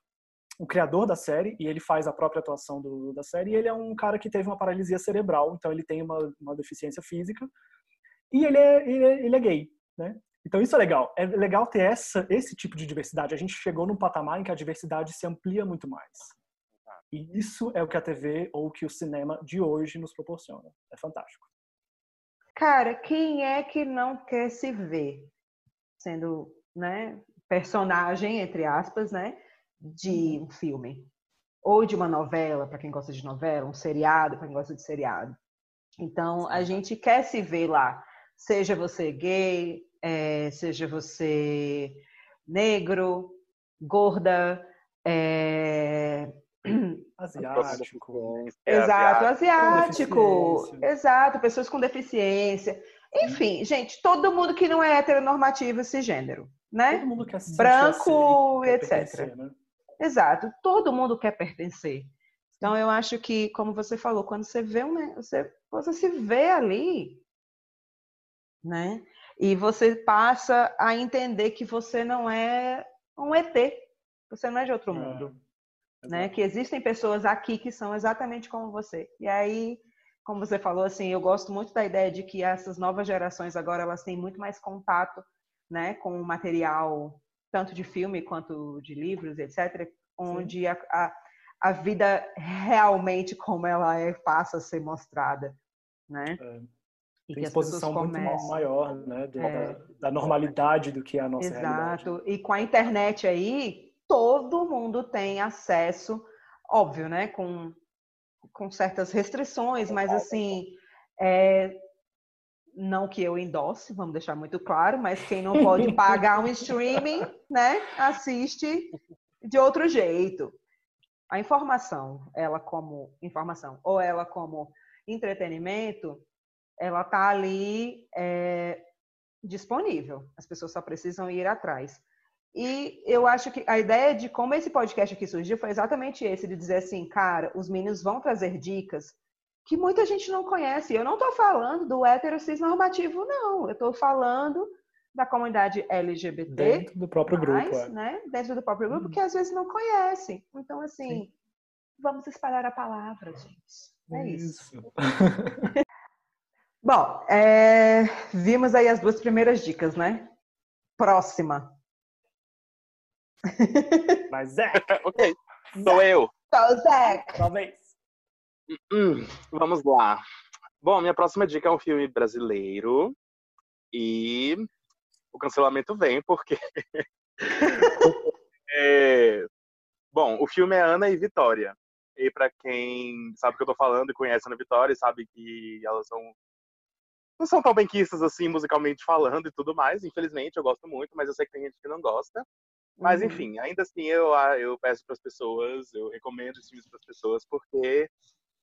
o criador da série e ele faz a própria atuação do, da série. E ele é um cara que teve uma paralisia cerebral, então ele tem uma, uma deficiência física e ele é, ele é, ele é gay, né? Então isso é legal. É legal ter essa, esse tipo de diversidade. A gente chegou num patamar em que a diversidade se amplia muito mais. E isso é o que a TV ou que o cinema de hoje nos proporciona. É fantástico. Cara, quem é que não quer se ver sendo, né, personagem entre aspas, né? de um filme ou de uma novela, para quem gosta de novela, um seriado, para quem gosta de seriado. Então, a gente quer se ver lá, seja você gay, é, seja você negro, gorda, é... asiático. Exato, asiático. Exato, pessoas com deficiência. Enfim, gente, todo mundo que não é heteronormativo esse gênero, né? Todo mundo quer se Branco, assim, etc. Né? Exato, todo mundo quer pertencer. Então eu acho que, como você falou, quando você vê um, você, você se vê ali, né? E você passa a entender que você não é um ET, você não é de outro é, mundo, é, né? Que existem pessoas aqui que são exatamente como você. E aí, como você falou, assim, eu gosto muito da ideia de que essas novas gerações agora elas têm muito mais contato, né, com o material tanto de filme quanto de livros, etc., onde a, a, a, vida realmente como ela é passa a ser mostrada, né? É. E Tem exposição muito maior, né, da, é. da, normalidade do que é a nossa Exato. realidade. Exato. E com a internet aí, todo mundo tem acesso, óbvio, né, com, com certas restrições, mas assim, é, não que eu endosse, vamos deixar muito claro, mas quem não pode pagar um streaming, né, assiste de outro jeito. A informação, ela como informação ou ela como entretenimento, ela tá ali é, disponível. As pessoas só precisam ir atrás. E eu acho que a ideia de como esse podcast aqui surgiu foi exatamente esse, de dizer assim, cara, os meninos vão trazer dicas que muita gente não conhece. Eu não estou falando do hétero cis normativo, não. Eu estou falando da comunidade LGBT. Dentro do próprio grupo. É. Né? Dentro do próprio grupo, uhum. que às vezes não conhece. Então, assim, Sim. vamos espalhar a palavra, gente. É isso. isso. Bom, é... vimos aí as duas primeiras dicas, né? Próxima. Mas é. ok. Sou eu. Sou Zé. Talvez. Hum, vamos lá. Bom, minha próxima dica é um filme brasileiro e o cancelamento vem porque é... bom, o filme é Ana e Vitória. E para quem sabe o que eu tô falando e conhece a Ana Vitória, sabe que elas são não são tão benquistas assim musicalmente falando e tudo mais. Infelizmente, eu gosto muito, mas eu sei que tem gente que não gosta. Mas uhum. enfim, ainda assim eu eu peço para as pessoas, eu recomendo esses filmes para as pessoas porque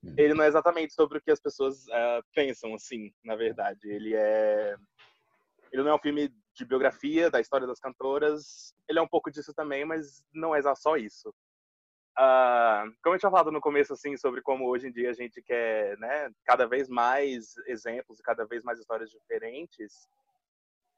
Hum. ele não é exatamente sobre o que as pessoas uh, pensam, assim, na verdade. Ele é. Ele não é um filme de biografia da história das cantoras. Ele é um pouco disso também, mas não é só isso. Uh, como eu tinha falado no começo, assim, sobre como hoje em dia a gente quer, né, cada vez mais exemplos e cada vez mais histórias diferentes,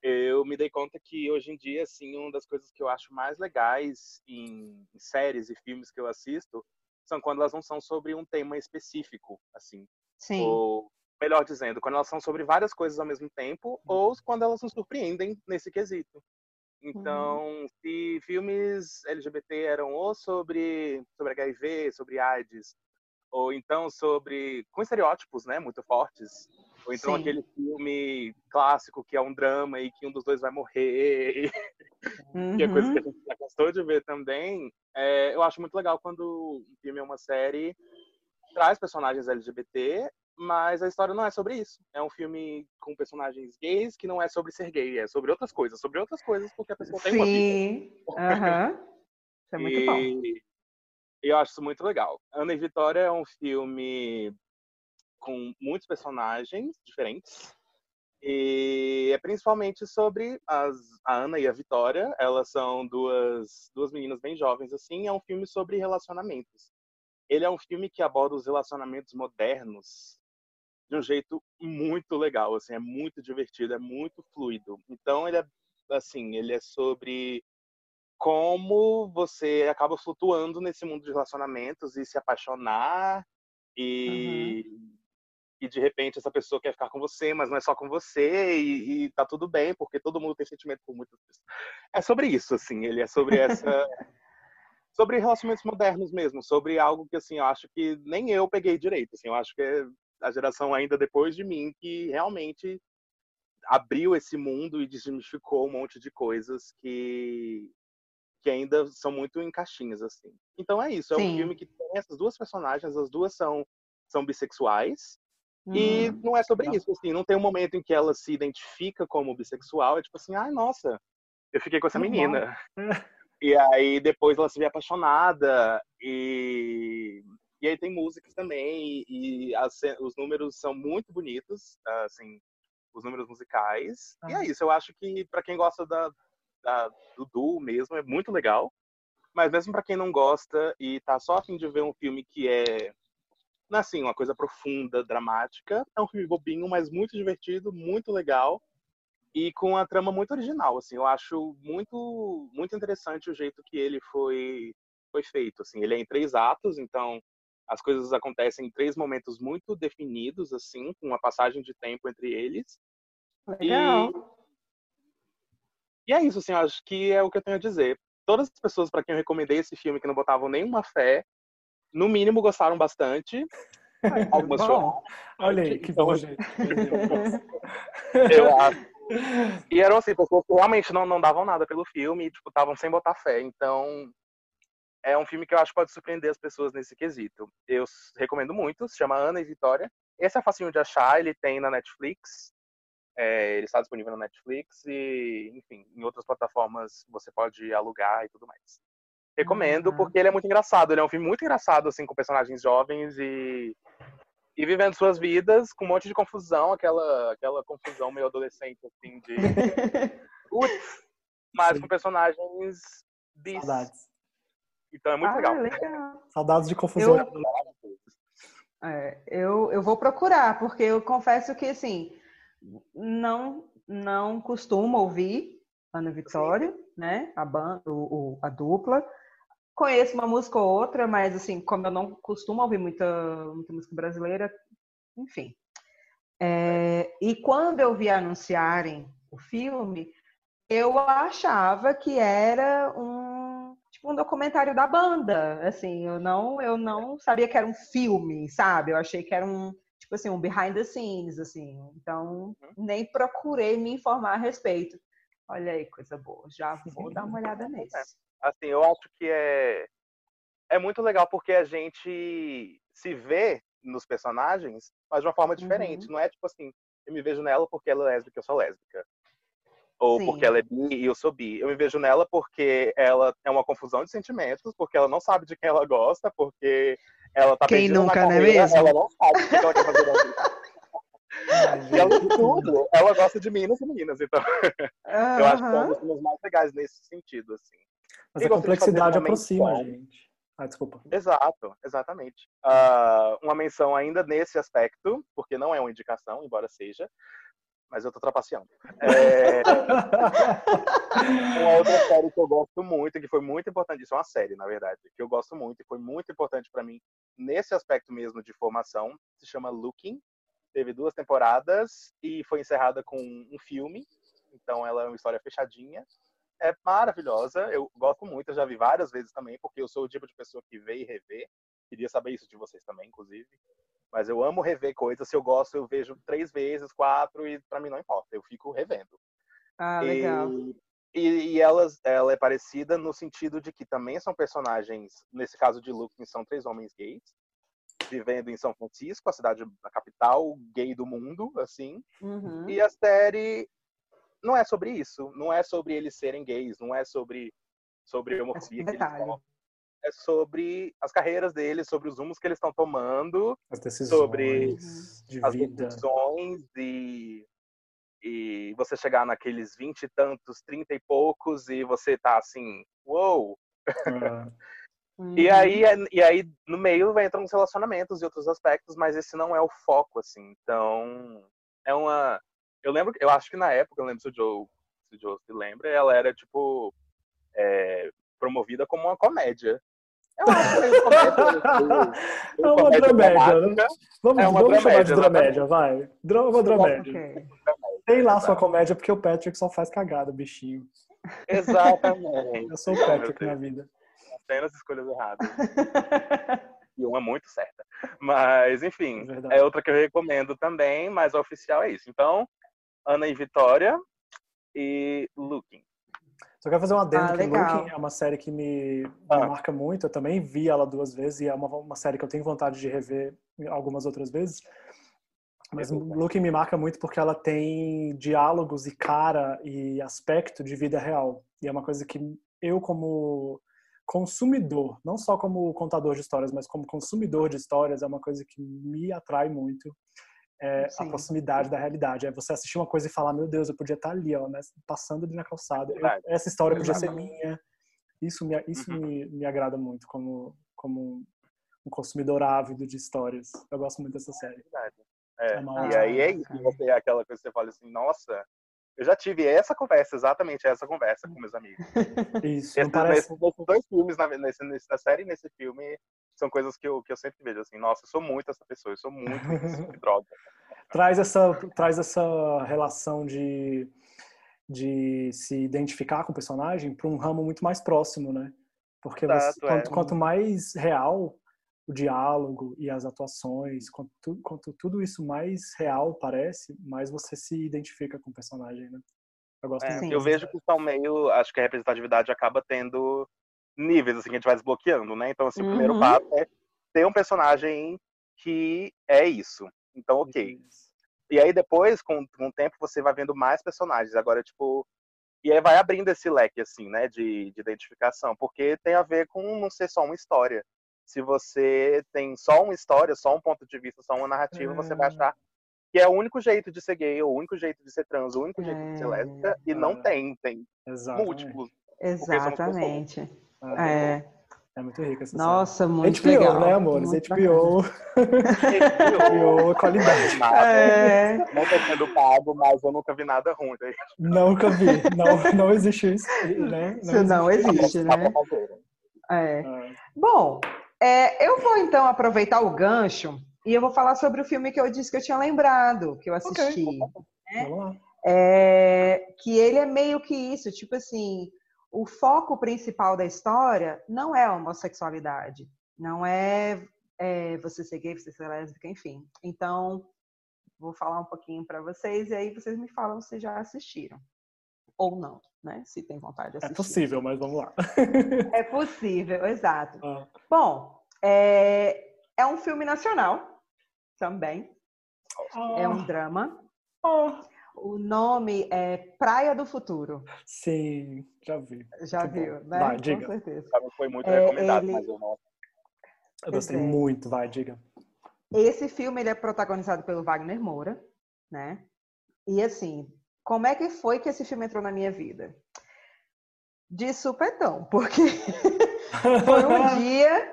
eu me dei conta que hoje em dia, assim, uma das coisas que eu acho mais legais em, em séries e filmes que eu assisto são quando elas não são sobre um tema específico, assim. Sim. Ou, melhor dizendo, quando elas são sobre várias coisas ao mesmo tempo, uhum. ou quando elas nos surpreendem nesse quesito. Então, uhum. se filmes LGBT eram ou sobre, sobre HIV, sobre AIDS, ou então sobre com estereótipos, né, muito fortes, ou então Sim. aquele filme clássico que é um drama e que um dos dois vai morrer, uhum. que é coisa que a uhum. gente já gostou de ver também. É, eu acho muito legal quando um filme é uma série traz personagens LGBT, mas a história não é sobre isso. É um filme com personagens gays que não é sobre ser gay, é sobre outras coisas, sobre outras coisas porque a pessoa tem Sim. uma vida. Sim, uhum. isso é muito e... bom. E eu acho isso muito legal. Ana e Vitória é um filme com muitos personagens diferentes. E é principalmente sobre as, a Ana e a Vitória. Elas são duas, duas meninas bem jovens, assim. É um filme sobre relacionamentos. Ele é um filme que aborda os relacionamentos modernos de um jeito muito legal, assim. É muito divertido, é muito fluido. Então, ele é, assim, ele é sobre como você acaba flutuando nesse mundo de relacionamentos e se apaixonar e, uhum. e de repente essa pessoa quer ficar com você, mas não é só com você e, e tá tudo bem porque todo mundo tem sentimento por muitas pessoas. É sobre isso, assim, ele é sobre essa sobre relacionamentos modernos mesmo, sobre algo que assim eu acho que nem eu peguei direito, assim, eu acho que é a geração ainda depois de mim que realmente abriu esse mundo e desmistificou um monte de coisas que que ainda são muito em caixinhas, assim. Então é isso, é Sim. um filme que tem essas duas personagens, as duas são, são bissexuais, hum. e não é sobre isso, assim, não tem um momento em que ela se identifica como bissexual, é tipo assim, ai, nossa, eu fiquei com essa menina. e aí depois ela se vê apaixonada, e, e aí tem músicas também, e, e as, os números são muito bonitos, assim, os números musicais. Ah. E é isso, eu acho que para quem gosta da, da, do Du mesmo, é muito legal. Mas mesmo para quem não gosta e tá só a fim de ver um filme que é assim, uma coisa profunda, dramática, é um filme bobinho, mas muito divertido, muito legal e com a trama muito original, assim. Eu acho muito muito interessante o jeito que ele foi foi feito, assim. Ele é em três atos, então as coisas acontecem em três momentos muito definidos, assim, com uma passagem de tempo entre eles. Legal. E e é isso, assim, eu acho que é o que eu tenho a dizer. Todas as pessoas para quem eu recomendei esse filme que não botavam nenhuma fé, no mínimo gostaram bastante. Algumas choraram. Olha aí, que bom, gente. eu acho. E eram assim, pessoas que realmente não, não davam nada pelo filme tipo, estavam sem botar fé. Então, é um filme que eu acho que pode surpreender as pessoas nesse quesito. Eu recomendo muito, se chama Ana e Vitória. Esse é facinho de achar, ele tem na Netflix. É, ele está disponível no Netflix e, enfim, em outras plataformas você pode alugar e tudo mais. Recomendo uhum. porque ele é muito engraçado. Ele é um filme muito engraçado, assim, com personagens jovens e, e vivendo suas vidas com um monte de confusão, aquela, aquela confusão meio adolescente, assim, de. Putz, mas com personagens bis. Saudades. Então é muito ah, legal. legal. Saudades de confusão. Eu... É, eu, eu vou procurar, porque eu confesso que, assim, não não costumo ouvir Ana Vitória, né? A banda, o, a dupla. Conheço uma música ou outra, mas assim, como eu não costumo ouvir muita, muita música brasileira, enfim. É, e quando eu vi anunciarem o filme, eu achava que era um um documentário da banda, assim, eu não eu não sabia que era um filme, sabe? Eu achei que era um tipo assim, um behind the scenes, assim. Então, uhum. nem procurei me informar a respeito. Olha aí, coisa boa. Já vou dar uma olhada nesse. É. Assim, eu acho que é é muito legal porque a gente se vê nos personagens, mas de uma forma diferente. Uhum. Não é tipo assim, eu me vejo nela porque ela é lésbica, eu sou lésbica. Ou Sim. porque ela é bi e eu sou bi. Eu me vejo nela porque ela é uma confusão de sentimentos, porque ela não sabe de quem ela gosta, porque ela tá Quem nunca, não é mesmo? Ela não sabe o que ela quer fazer na vida. e ela tudo. Ela gosta de meninas e meninas, então. Eu acho que é um dos mais legais nesse sentido, assim. Mas e a complexidade aproxima a gente. Ah, desculpa. Exato, exatamente. Uh, uma menção ainda nesse aspecto, porque não é uma indicação, embora seja, mas eu tô trapaceando. É... uma outra série que eu gosto muito, que foi muito importante, isso é uma série, na verdade, que eu gosto muito e foi muito importante para mim nesse aspecto mesmo de formação, se chama Looking. Teve duas temporadas e foi encerrada com um filme, então ela é uma história fechadinha. É maravilhosa, eu gosto muito, eu já vi várias vezes também, porque eu sou o tipo de pessoa que vê e revê. Queria saber isso de vocês também, inclusive. Mas eu amo rever coisas. Se eu gosto, eu vejo três vezes, quatro, e para mim não importa. Eu fico revendo. Ah, legal. E, e elas, ela é parecida no sentido de que também são personagens, nesse caso de Luke, são três homens gays, vivendo em São Francisco, a cidade, a capital gay do mundo, assim. Uhum. E a série não é sobre isso. Não é sobre eles serem gays, não é sobre, sobre homofobia. É, é sobre as carreiras deles, sobre os rumos que eles estão tomando, As decisões sobre de as vida. decisões e, e você chegar naqueles vinte e tantos, trinta e poucos e você tá assim, uou! E Uhum. aí, é- e aí no meio entram os relacionamentos e outros aspectos, mas esse não é o foco, assim. Então, é uma. Eu lembro, eu acho que na época, eu lembro se o Joe se, o Joe se lembra, ela era tipo é, promovida como uma comédia. Eu acho comédia. tipo, É uma comédia dramédia, né? Vamos, É uma vamos chamar de dramédia, dramédia, vai. Dra- Uma dramédia. Tem lá sua comédia porque o Patrick só faz cagada, bichinho. Exatamente. Eu sou o Patrick na vida. Apenas escolhas erradas. E uma muito certa. Mas, É enfim, verdade. é outra que eu recomendo também, mas a oficial é isso. Então, Ana e Vitória e Looking. Só quero fazer um adendo Ah, que legal. Looking é uma série que me, me Ah. marca muito. Eu também vi ela duas vezes e é uma, uma série que eu tenho vontade de rever algumas outras vezes. Mas Looking me marca muito porque ela tem diálogos e cara e aspecto de vida real. E é uma coisa que eu, como consumidor, não só como contador de histórias, mas como consumidor de histórias, é uma coisa que me atrai muito. É a proximidade da realidade. É você assistir uma coisa e falar, meu Deus, eu podia estar ali, ó, né, passando ali na calçada. Eu- essa história podia ser minha. Isso me, isso Uhum. me, me agrada muito como, como um consumidor ávido de histórias. Eu gosto muito dessa série. É, É e aí é isso, você, aquela coisa que você fala assim, nossa, eu já tive essa conversa, exatamente essa conversa com meus amigos. Isso, não Esses, parece... nesses, nesses dois filmes, na, nesse, nessa série e nesse filme, são coisas que eu, que eu sempre vejo assim, nossa, eu sou muito essa pessoa, eu sou muito isso, que droga. traz essa traz essa relação de de se identificar com o personagem para um ramo muito mais próximo, né? Porque você- é. quanto, quanto mais real o diálogo e as atuações, quanto, quanto tudo isso mais real parece, mais você se identifica com o personagem, né? Eu gosto É, muito. Sim. eu vejo que são meio, acho que a representatividade acaba tendo níveis, assim, que a gente vai desbloqueando, né? Então, assim, o primeiro Uhum. passo é ter um personagem que é isso. Então, ok. E aí depois, com, com o tempo, você vai vendo mais personagens. Agora, tipo. E aí vai abrindo esse leque, assim, né, de, de identificação. Porque tem a ver com não ser só uma história. Se você tem só uma história, só um ponto de vista, só uma narrativa, você vai É. achar que é o único jeito de ser gay, o único jeito de ser trans, o único jeito de ser É. lésbica. E não É. tem, tem Exatamente. múltiplos. Exatamente. É, É. é muito rica essa Nossa, série. muito HBO, legal. né, amores? Muito HBO, HBO, qualidade. É. Não tô sendo pago, mas eu nunca vi nada ruim. daí. Nunca vi. Não, não existe isso, né? Isso não existe, né? É. Ah, Bom, é, eu vou então aproveitar o gancho e eu vou falar sobre o filme que eu disse que eu tinha lembrado, que eu assisti. Vamos lá. É, que ele é meio que isso, tipo assim, o foco principal da história não é a homossexualidade, não é, é você ser gay, você ser lésbica, enfim. Então, vou falar um pouquinho para vocês e aí vocês me falam se já assistiram ou não, né? Se tem vontade de É assistir. possível, mas vamos lá. É possível, exato. Ah, Bom, é, é um filme nacional também, é um drama. ah, O nome é Praia do Futuro. Sim, já vi. Já Muito bom. viu, né? Vai, Com diga. certeza. Foi muito É, recomendado, ele- mas eu não. Eu gostei é. muito, vai, diga. Esse filme ele é protagonizado pelo Wagner Moura, né? E assim, como é que foi que esse filme entrou na minha vida? De supetão, porque foi um dia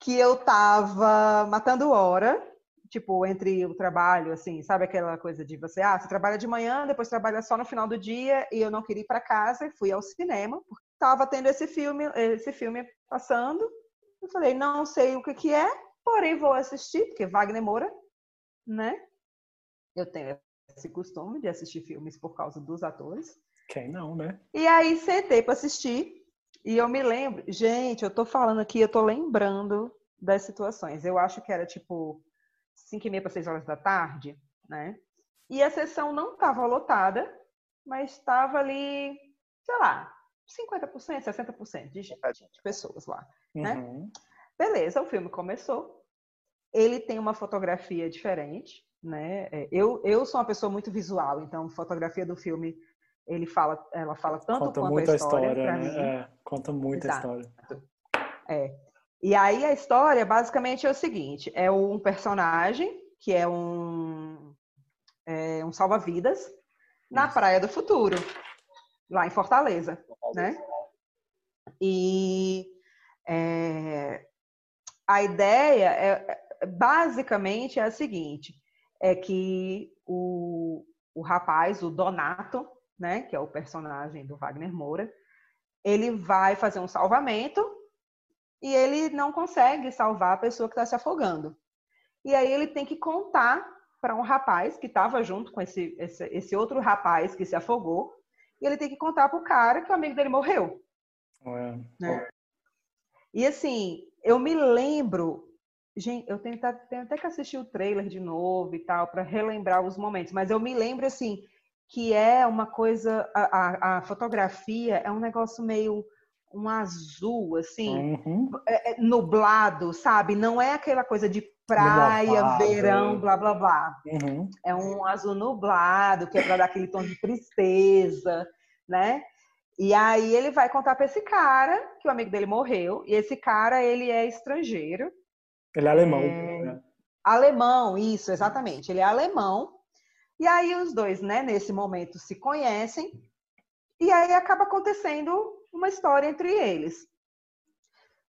que eu tava matando hora, tipo, entre o trabalho, assim, sabe aquela coisa de você, ah, você trabalha de manhã, depois trabalha só no final do dia, e eu não queria ir para casa, e fui ao cinema, porque tava tendo esse filme, esse filme passando. Eu falei, não sei o que que é, porém vou assistir, porque Wagner Moura, né? Eu tenho esse costume de assistir filmes por causa dos atores. Quem não, né? E aí sentei para assistir e eu me lembro, gente, eu tô falando aqui, eu tô lembrando das situações. Eu acho que era tipo 5 e meia para 6 horas da tarde, né? E a sessão não estava lotada, mas estava ali, sei lá, 50%, 60% de, gente, de pessoas lá. Né? Uhum. Beleza, o filme começou. Ele tem uma fotografia diferente, né? É, Eu, eu sou uma pessoa muito visual, então a fotografia do filme ele fala, ela fala tanto Conta quanto muito a a história, história, né? É, conta muito a Exato. história. E aí a história basicamente é o seguinte: é um personagem que é um, é um salva-vidas na Praia do Futuro, lá em Fortaleza, né? E é, a ideia é, é basicamente é a seguinte: é que o, o rapaz, o Donato, né, que é o personagem do Wagner Moura, ele vai fazer um salvamento e ele não consegue salvar a pessoa que está se afogando. E aí ele tem que contar para um rapaz que estava junto com esse, esse, esse, outro rapaz que se afogou, e ele tem que contar para o cara que o amigo dele morreu. É. Né? E assim, eu me lembro, gente, eu tenho, tenho até que assistir o trailer de novo e tal, para relembrar os momentos, mas eu me lembro assim, que é uma coisa, a, a, a fotografia é um negócio meio um azul, assim, uhum. é, é, nublado, sabe? Não é aquela coisa de praia, verão, blá blá blá. Uhum. É um azul nublado, que é para dar aquele tom de tristeza, né? E aí ele vai contar para esse cara que o amigo dele morreu, e esse cara ele é estrangeiro. Ele é alemão. É... Né? Alemão, isso, exatamente. Ele é alemão. E aí os dois, né, nesse momento se conhecem. E aí acaba acontecendo uma história entre eles.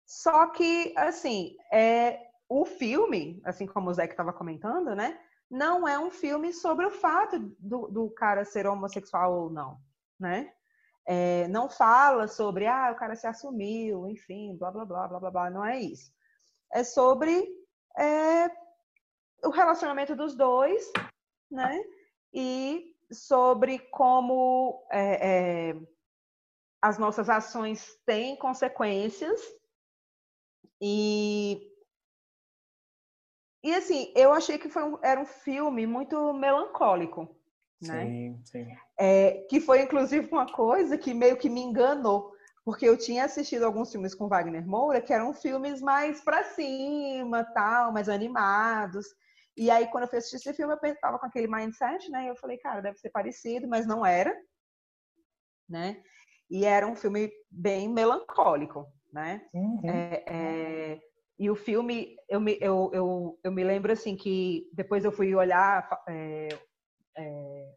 Só que, assim, é, o filme, assim como o Zé que estava comentando, né? Não é um filme sobre o fato do, do cara ser homossexual ou não, né? É, não fala sobre, ah, o cara se assumiu, enfim, blá, blá, blá, blá, blá, blá. Não é isso. É sobre é, o relacionamento dos dois, né? E sobre como é, é as nossas ações têm consequências e e assim eu achei que foi um, era um filme muito melancólico né sim, sim. É, que foi inclusive uma coisa que meio que me enganou porque eu tinha assistido alguns filmes com Wagner Moura que eram filmes mais para cima tal mais animados e aí quando eu fui assistir esse filme eu estava com aquele mindset né e eu falei cara deve ser parecido mas não era né e era um filme bem melancólico, né? Uhum. É, é, e o filme, eu me, eu, eu, eu me lembro assim que depois eu fui olhar é, é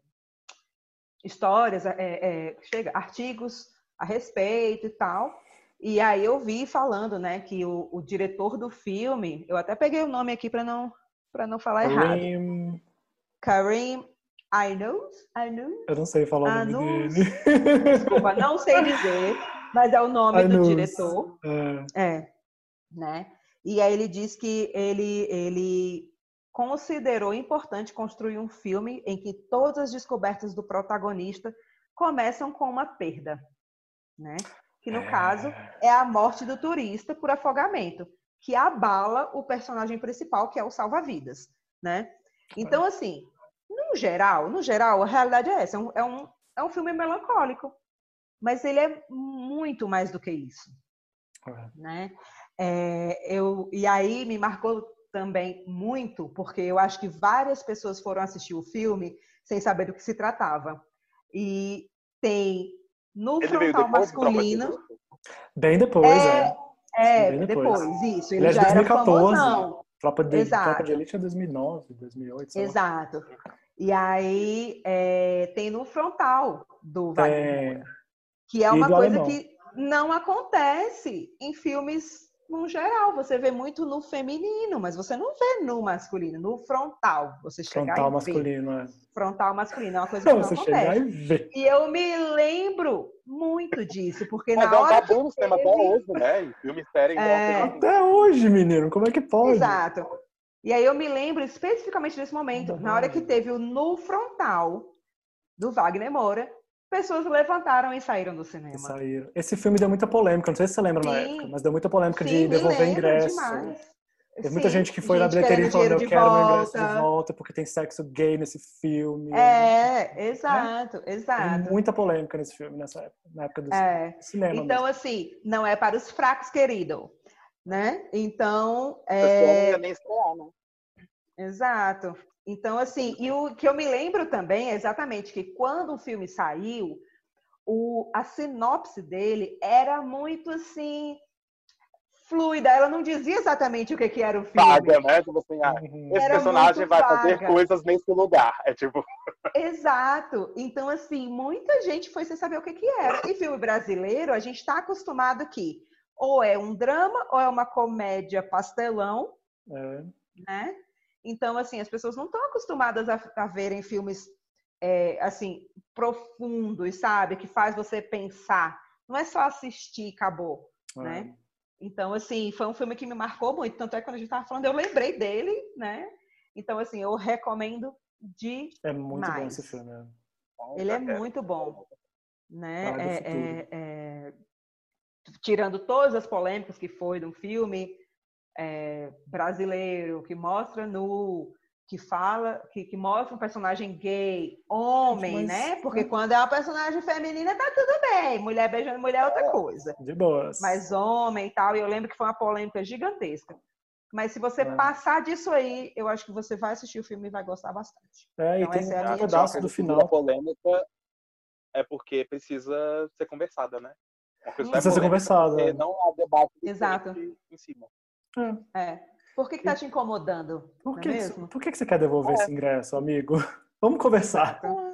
histórias, é, é, chega, artigos a respeito e tal. E aí eu vi falando, né, que o, o diretor do filme, eu até peguei o nome aqui para não para não falar Karim... errado. Karim I know, I know. Eu não sei falar o nome dele. Desculpa, não sei dizer, mas é o nome do diretor. É. é. né? E aí ele diz que ele, ele considerou importante construir um filme em que todas as descobertas do protagonista começam com uma perda, né? Que no é... caso é a morte do turista por afogamento, que abala o personagem principal, que é o salva-vidas, né? Então, assim, no geral, no geral, a realidade é essa. É um, é um, é um filme melancólico. Mas ele é muito mais do que isso. É. Né? É, eu, e aí me marcou também muito, porque eu acho que várias pessoas foram assistir o filme sem saber do que se tratava. E tem no ele frontal masculino. Bem depois, é. É, Bem depois. depois. isso. Ele, ele é já 2014. era famosão. Tropa de, Tropa de Elite é 2009, 2008. Exato. E aí é, tem no frontal do Wagner é... que é uma coisa alemão. que não acontece em filmes no geral. Você vê muito no feminino, mas você não vê no masculino, no frontal. Você chegar frontal e masculino, ver. É. Frontal masculino é uma coisa que não você acontece. E, ver. e eu me lembro muito disso, porque mas na é um hora tabu no cinema até hoje, né? Em filme série é... Até hoje, menino, como é que pode? Exato. E aí eu me lembro especificamente desse momento, na hora que teve o no frontal do Wagner Moura, pessoas levantaram e saíram do cinema. Saíram. Esse filme deu muita polêmica, não sei se você lembra Sim. na época, mas deu muita polêmica Sim, de devolver ingresso. Demais. Teve muita gente que foi gente na bilheteria falando eu quero meu ingresso de volta porque tem sexo gay nesse filme. É, exato, né? exato. Teve muita polêmica nesse filme nessa época, na época do é. cinema. Então, mesmo. assim, não é para os fracos, querido né? Então, é... Eu nem estrear, né? Exato. Então, assim, e o que eu me lembro também é exatamente que quando o filme saiu, o, a sinopse dele era muito assim fluida. Ela não dizia exatamente o que, que era o filme. Vaga, né? Tipo assim, ah, Uhum. esse Era personagem vai fazer vaga. coisas nesse lugar. É tipo, Exato. Então, assim, muita gente foi sem saber o que, que era. E filme brasileiro, a gente está acostumado que ou é um drama ou é uma comédia pastelão, É. né? Então, assim, as pessoas não estão acostumadas a, a verem filmes, é, assim, profundos, sabe? Que faz você pensar. Não é só assistir e acabou, né? Então, assim, foi um filme que me marcou muito. Tanto é que quando a gente estava falando, eu lembrei dele, né? Então, assim, eu recomendo de É muito bom Mais. esse filme. né? Ele é muito bom, né? Do É- futuro. é- é- tirando todas as polêmicas que foi de um filme é, brasileiro que mostra nu, que fala, que, que mostra um personagem gay, homem, Mas- né? Porque quando é uma personagem feminina tá tudo bem, mulher beijando mulher é outra coisa. De boas. Mas homem e tal, e eu lembro que foi uma polêmica gigantesca. Mas se você É. passar disso aí, eu acho que você vai assistir o filme e vai gostar bastante. É, e Então, tem essa é a um minha pedaço do A final. polêmica é porque precisa ser conversada, né? Só é Precisa ser conversada. porque não há debate Exato. em cima. É. Por que, que tá te incomodando? Por que, é que- mesmo? por que, que você quer devolver esse ingresso, amigo? Vamos conversar. Uhum.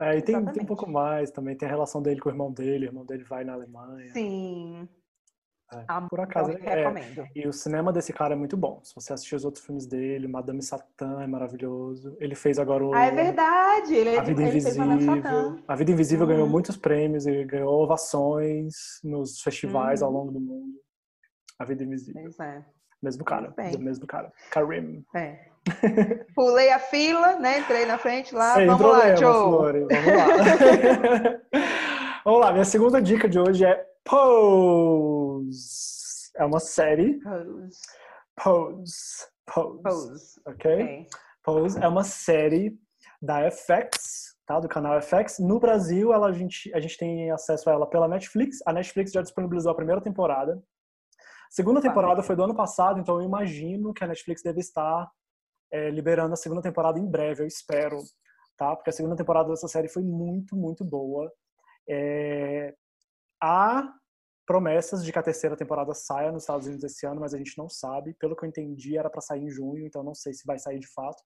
É, e tem, tem um pouco mais também. Tem a relação dele com o irmão dele. O irmão dele vai na Alemanha. Sim. É, Ah, Por acaso, eu é, recomendo. E o cinema desse cara é muito bom. Se você assistir os outros filmes dele, Madame Satã é maravilhoso. Ele fez agora o Ah, é verdade. Ele, é A Vida ele Invisível. A Vida Invisível ganhou Uhum. muitos prêmios e ganhou ovações nos festivais ao Uhum. longo do mundo. A Vida Invisível. Pois é. Mesmo cara. Do mesmo cara. Karim. é. Pulei a fila, né? Entrei na frente lá. Sem Vamos problema, lá, Joe. Flori. Vamos lá. Vamos lá. Minha segunda dica de hoje é Pose. É uma série. Pose. Pose. Pose. Pose. Ok? Ok. Pose é uma série da FX, tá? Do canal FX. No Brasil, ela, a, gente, a gente tem acesso a ela pela Netflix. A Netflix já disponibilizou a primeira temporada. A segunda temporada foi do ano passado, então eu imagino que a Netflix deve estar é, liberando a segunda temporada em breve, eu espero, tá? Porque a segunda temporada dessa série foi muito, muito boa. É, há promessas de que a terceira temporada saia nos Estados Unidos esse ano, mas a gente não sabe. Pelo que eu entendi, era para sair em junho, então não sei se vai sair de fato.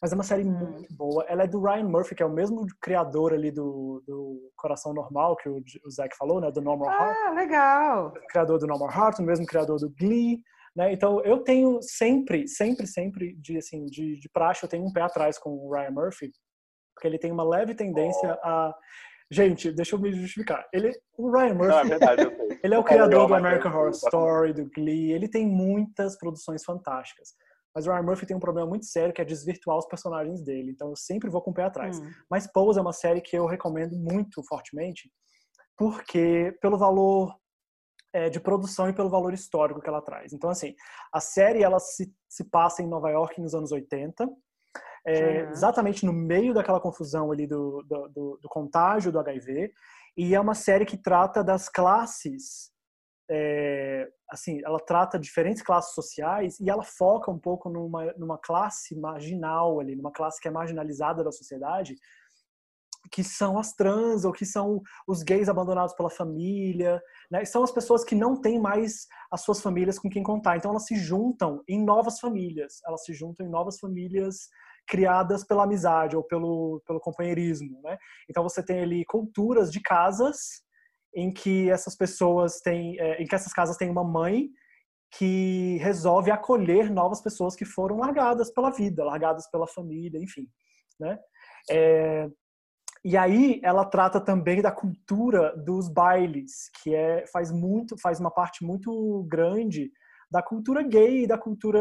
Mas é uma série Hum. muito boa. Ela é do Ryan Murphy, que é o mesmo criador ali do, do Coração Normal, que o, o Zac falou, né? Do Normal Heart. Ah, legal. Criador do Normal Heart, o mesmo criador do Glee. Né? Então, eu tenho sempre, sempre, sempre, de, assim, de, de praxe, eu tenho um pé atrás com o Ryan Murphy, porque ele tem uma leve tendência a... Gente, deixa eu me justificar. Ele, o Ryan Não, é Murphy, verdade, ele é o criador do American Horror Story, do Glee. Ele tem muitas produções fantásticas. Mas o Ryan Murphy tem um problema muito sério que é desvirtuar os personagens dele. Então eu sempre vou com o pé atrás. Hum. Mas Pose é uma série que eu recomendo muito fortemente, porque pelo valor é, de produção e pelo valor histórico que ela traz. Então, assim, a série ela se, se passa em Nova York nos anos 80, é, Uhum. exatamente no meio daquela confusão ali do, do, do- do contágio do HIV, e é uma série que trata das classes, é, assim, ela trata diferentes classes sociais e ela foca um pouco numa, numa classe marginal ali, numa classe que é marginalizada da sociedade, que são as trans ou que são os gays abandonados pela família, né? São as pessoas que não têm mais as suas famílias com quem contar. Então elas se juntam em novas famílias. Elas se juntam em novas famílias criadas pela amizade ou pelo, pelo companheirismo, né? Então você tem ali culturas de casas em que essas pessoas têm, é, em que essas casas têm uma mãe que resolve acolher novas pessoas que foram largadas pela vida, largadas pela família, enfim, né? É, e aí ela trata também da cultura dos bailes, que é faz muito, faz uma parte muito grande da cultura gay e da cultura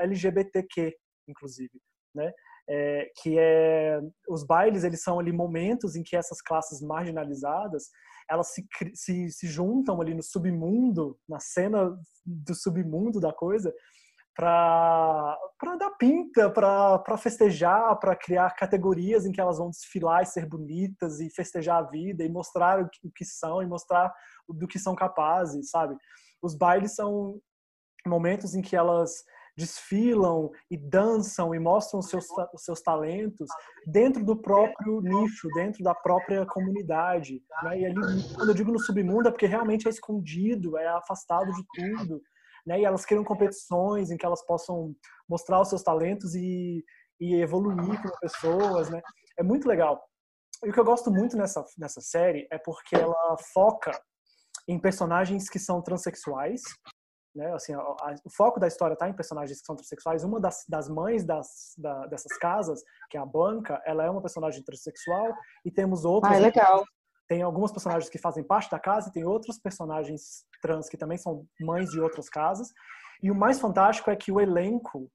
LGBTQ, inclusive, né? É, que é os bailes eles são ali momentos em que essas classes marginalizadas elas se, se, se juntam ali no submundo na cena do submundo da coisa para dar pinta para festejar para criar categorias em que elas vão desfilar e ser bonitas e festejar a vida e mostrar o que, o que são e mostrar do que são capazes sabe? Os bailes são momentos em que elas desfilam e dançam e mostram os seus, os seus talentos dentro do próprio nicho, dentro da própria comunidade. Né? E ali, quando eu digo no submundo, é porque realmente é escondido, é afastado de tudo. Né? E elas criam competições em que elas possam mostrar os seus talentos e, e evoluir como pessoas. Né? É muito legal. E o que eu gosto muito nessa, nessa série é porque ela foca em personagens que são transexuais né? Assim, a, a, o foco da história está em personagens que são transexuais. Uma das, das mães das, da, dessas casas, que é a Blanca, ela é uma personagem transexual e temos outras. Ah, legal. Tem algumas personagens que fazem parte da casa e tem outros personagens trans que também são mães de outras casas. E o mais fantástico é que o elenco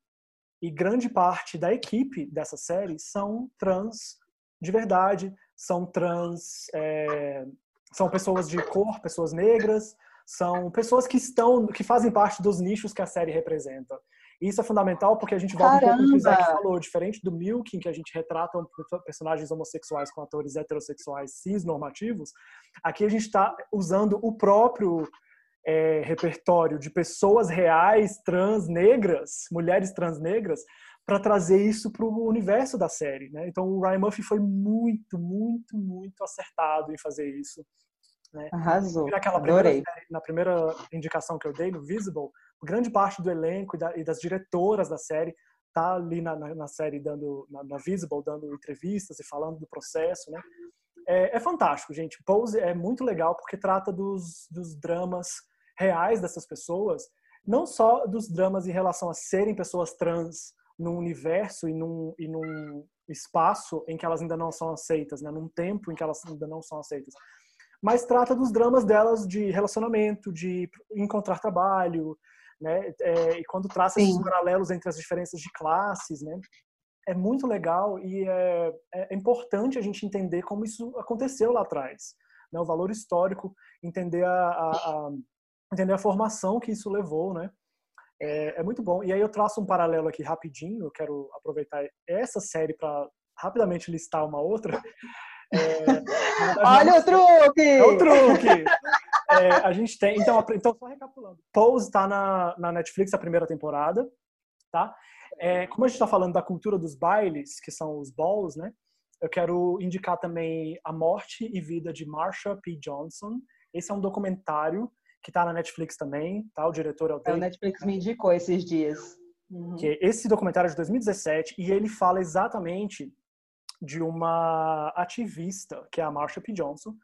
e grande parte da equipe dessa série são trans de verdade, são trans, é, são pessoas de cor, pessoas negras, são pessoas que estão, que fazem parte dos nichos que a série representa. E isso é fundamental porque a gente volta Caramba. um pouco que o Isaac falou, diferente do Milking, que a gente retrata personagens homossexuais com atores heterossexuais cis normativos, aqui a gente está usando o próprio é, repertório de pessoas reais, trans, negras, mulheres trans negras, para trazer isso para o universo da série. Né? Então o Ryan Murphy foi muito, muito, muito acertado em fazer isso. Né? Arrasou. naquela Adorei. Primeira, na primeira indicação que eu dei no Visible, grande parte do elenco e, da, e das diretoras da série tá ali na, na, na série dando na, na, Visible dando entrevistas e falando do processo, né? É, é, fantástico, gente. Pose é muito legal porque trata dos, dos dramas reais dessas pessoas, não só dos dramas em relação a serem pessoas trans num universo e num, e num espaço em que elas ainda não são aceitas, né? Num tempo em que elas ainda não são aceitas, mas trata dos dramas delas de relacionamento, de encontrar trabalho, né? É, e quando traça Sim. esses paralelos entre as diferenças de classes, né? É muito legal e é, é importante a gente entender como isso aconteceu lá atrás, né? O valor histórico, entender a, a, a entender a formação que isso levou, né? É, é, muito bom. E aí eu traço um paralelo aqui rapidinho. Eu quero aproveitar essa série para rapidamente listar uma outra. É, Olha o truque! É o truque! É, a gente tem. Então, então só recapitulando. Pose está na, na Netflix a primeira temporada, tá? É, como a gente está falando da cultura dos bailes, que são os balls, né? Eu quero indicar também A Morte e Vida de Marsha P. Johnson. Esse é um documentário que está na Netflix também, tá? O diretor é o David. É, o Netflix me indicou esses dias. Uhum. Que esse documentário é de 2017 e ele fala exatamente de uma ativista, que é a Marsha P. Johnson.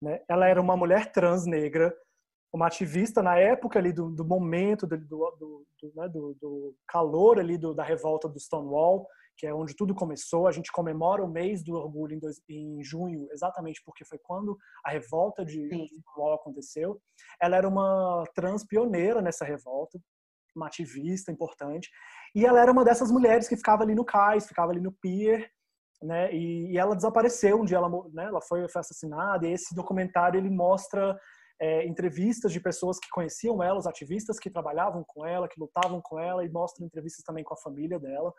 Né? Ela era uma mulher trans negra, uma ativista na época ali do, do momento do, do, do, né? do calor ali da revolta do Stonewall, que é onde tudo começou. A gente comemora o mês do orgulho em, dois, em junho, exatamente porque foi quando a revolta de Stonewall aconteceu. Ela era uma trans pioneira nessa revolta, uma ativista importante, e ela era uma dessas mulheres que ficava ali no cais, ficava ali no pier, né? E, e, ela desapareceu um dia, ela, né, ela foi, foi assassinada. E esse documentário ele mostra é, entrevistas de pessoas que conheciam ela, os ativistas que trabalhavam com ela, que lutavam com ela, e mostra entrevistas também com a família dela.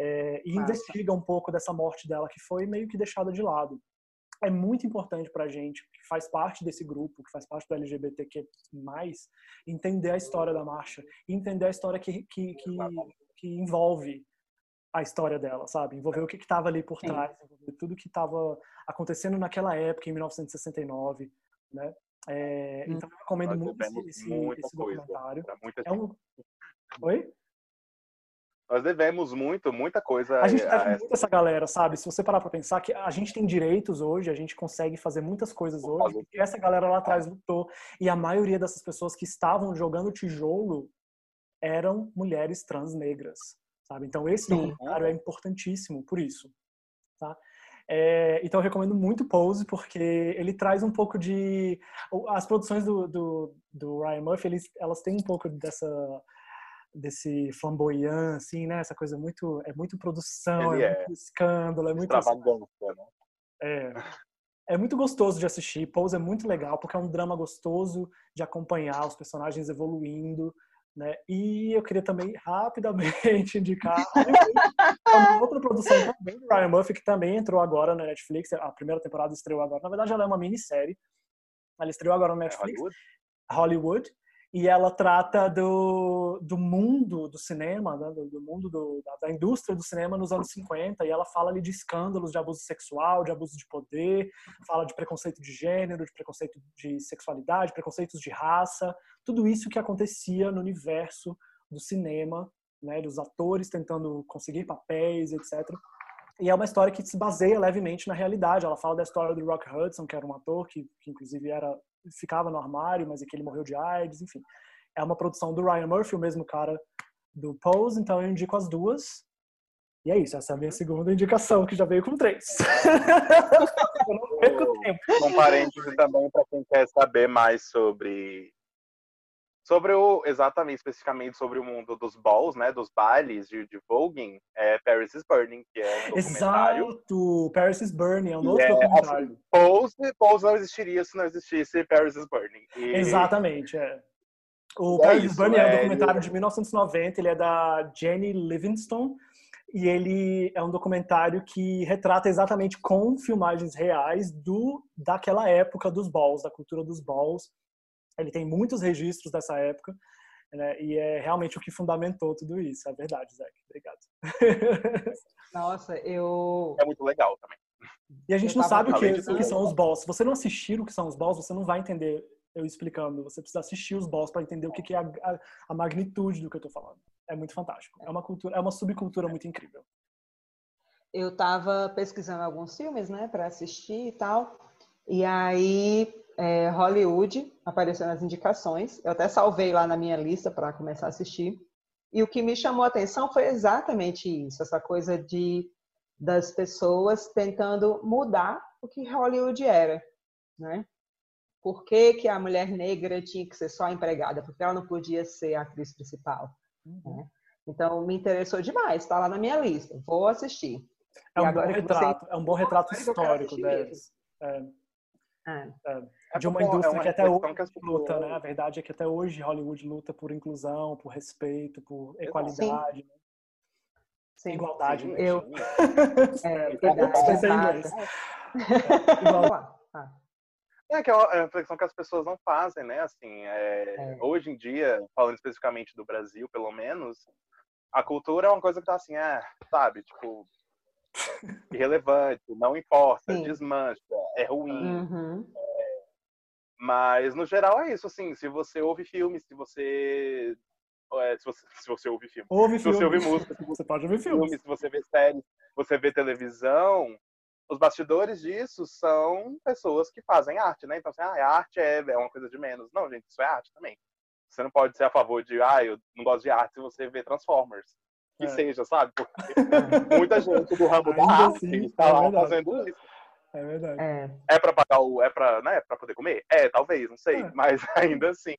É, e investiga um pouco dessa morte dela que foi meio que deixada de lado. É muito importante para a gente, que faz parte desse grupo, que faz parte do LGBTQ+, entender a história da marcha, entender a história que, que, que, que envolve a história dela, sabe? Envolver o que estava ali por trás, envolver tudo que estava acontecendo naquela época, em 1969, né? É, hum. Então, eu recomendo muito esse, esse documentário. É um... Oi? Nós devemos muito, muita coisa. A gente deve a... muito essa galera, sabe? Se você parar para pensar que a gente tem direitos hoje, a gente consegue fazer muitas coisas hoje, porque essa galera lá atrás lutou. E a maioria dessas pessoas que estavam jogando tijolo eram mulheres trans negras sabe? Então esse Sim. documentário é importantíssimo por isso, tá? É, então eu recomendo muito Pose porque ele traz um pouco de as produções do, do, do Ryan Murphy eles, elas têm um pouco dessa desse flamboyant assim né essa coisa muito é muito produção é, é, muito escândalo é muito né? é é muito gostoso de assistir Pose é muito legal porque é um drama gostoso de acompanhar os personagens evoluindo né? E eu queria também rapidamente indicar uma outra produção também do Ryan Murphy, que também entrou agora na Netflix. A primeira temporada estreou agora. Na verdade, ela é uma minissérie. Ela estreou agora na é Netflix. É Hollywood. Hollywood. E ela trata do, do mundo do cinema, né? do, do, mundo do, da, da, indústria do cinema nos anos 50, e ela fala ali de escândalos de abuso sexual, de abuso de poder, fala de preconceito de gênero, de preconceito de sexualidade, preconceitos de raça, tudo isso que acontecia no universo do cinema, né? dos atores tentando conseguir papéis, etc. E é uma história que se baseia levemente na realidade. Ela fala da história do Rock Hudson, que era um ator que, que inclusive era ficava no armário, mas é que ele morreu de AIDS, enfim. É uma produção do Ryan Murphy, o mesmo cara do Pose, então eu indico as duas. E é isso, essa é a minha segunda indicação, que já veio com três. eu não perco tempo. Um parêntese também para quem quer saber mais sobre Sobre o, exatamente, especificamente sobre o mundo dos balls, né, dos bailes de, de voguing, é Paris is Burning, que é um documentário. Exato! Paris is Burning, é um outro é, documentário. Assim, Pose, Pose não existiria se não existisse Paris is Burning. E... Exatamente, é. O é Paris is Burning é, um é, documentário de 1990, ele é da Jenny Livingston, e ele é um documentário que retrata exatamente com filmagens reais do daquela época dos balls, da cultura dos balls, ele tem muitos registros dessa época, né? E é realmente o que fundamentou tudo isso. É verdade, Zé. Obrigado. Nossa, eu. É muito legal também. E a gente não sabe o que, o que são os boss. Se você não assistir o que são os boss, você não vai entender eu explicando. Você precisa assistir os boss para entender o que, que é a, a, a, magnitude do que eu estou falando. É muito fantástico. É uma cultura, é uma subcultura muito incrível. Eu estava pesquisando alguns filmes, né, para assistir e tal. E aí é, Hollywood apareceu nas indicações. Eu até salvei lá na minha lista para começar a assistir. E o que me chamou a atenção foi exatamente isso, essa coisa de das pessoas tentando mudar o que Hollywood era, né? Por que, que a mulher negra tinha que ser só empregada? Porque ela não podia ser a atriz principal. Uhum. Né? Então, me interessou demais, está lá na minha lista. Vou assistir. É um, bom retrato, você... é um bom retrato histórico deles. É. É. É, de uma indústria é uma que até hoje que luta, né? A verdade é que até hoje Hollywood luta por inclusão, por respeito, por equalidade, sim. Né? Sim. igualdade. Sim. Né? Eu... é, é, que é uma reflexão que as pessoas não fazem, né? Assim, é, é. hoje em dia, falando especificamente do Brasil, pelo menos, a cultura é uma coisa que tá assim, é, sabe, tipo, irrelevante, não importa, Sim. desmancha, é ruim. Uhum. É, mas no geral é isso, assim, se você ouve filmes, se você é, se, você, se você ouve filme. Ouve se filme. você ouve música, se você, pode ouvir filmes. se você vê séries, você vê televisão, os bastidores disso são pessoas que fazem arte, né? Então, assim, ah, a arte é, é uma coisa de menos. Não, gente, isso é arte também. Você não pode ser a favor de, ah, eu não gosto de arte se você vê Transformers que é. seja, sabe? Porque muita gente do ramo da arte assim, está é lá verdade. fazendo isso. É verdade. É, é para pagar o. É para né, pra poder comer? É, talvez, não sei. É. Mas ainda assim.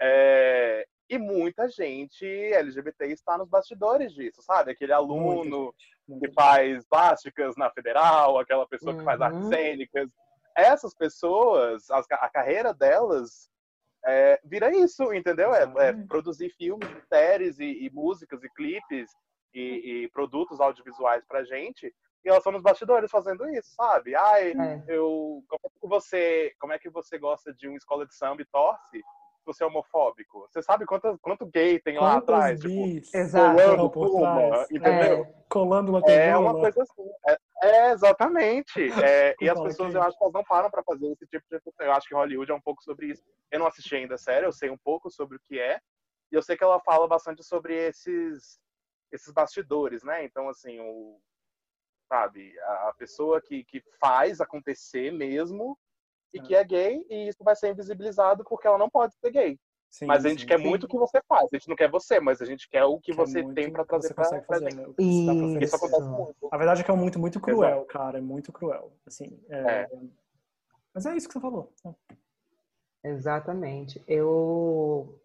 É, e muita gente LGBT está nos bastidores disso, sabe? Aquele aluno que faz plásticas na federal, aquela pessoa uhum. que faz artes uhum. cênicas. Essas pessoas, a, a carreira delas é, vira isso, entendeu? É, é, produzir filmes, séries e, e músicas e clipes e, e, produtos audiovisuais pra gente. E elas estão nos bastidores fazendo isso, sabe? Ai, é. eu. Como é que você. Como é que você gosta de uma escola de samba e torce? Se você é homofóbico. Você sabe quanto, quanto gay tem lá atrás? Tipo, colando pluma, entendeu? É. Colando uma É uma coisa assim. É, é, exatamente. É, e as pessoas, eu acho que elas não param para fazer esse tipo de Eu acho que Hollywood é um pouco sobre isso. Eu não assisti ainda a série, eu sei um pouco sobre o que é. E eu sei que ela fala bastante sobre esses, esses bastidores, né? Então, assim, o, sabe, a pessoa que, que faz acontecer mesmo e que é gay, e isso vai ser invisibilizado porque ela não pode ser gay. Sim, mas a gente sim, quer sim. muito o que você faz. A gente não quer você, mas a gente quer o que quer você tem para trazer para fazer. Né? Isso. isso acontece muito. A verdade é que é muito, muito cruel, Exato. cara. É muito cruel. Assim, é... É. Mas é isso que você falou. Exatamente. Eu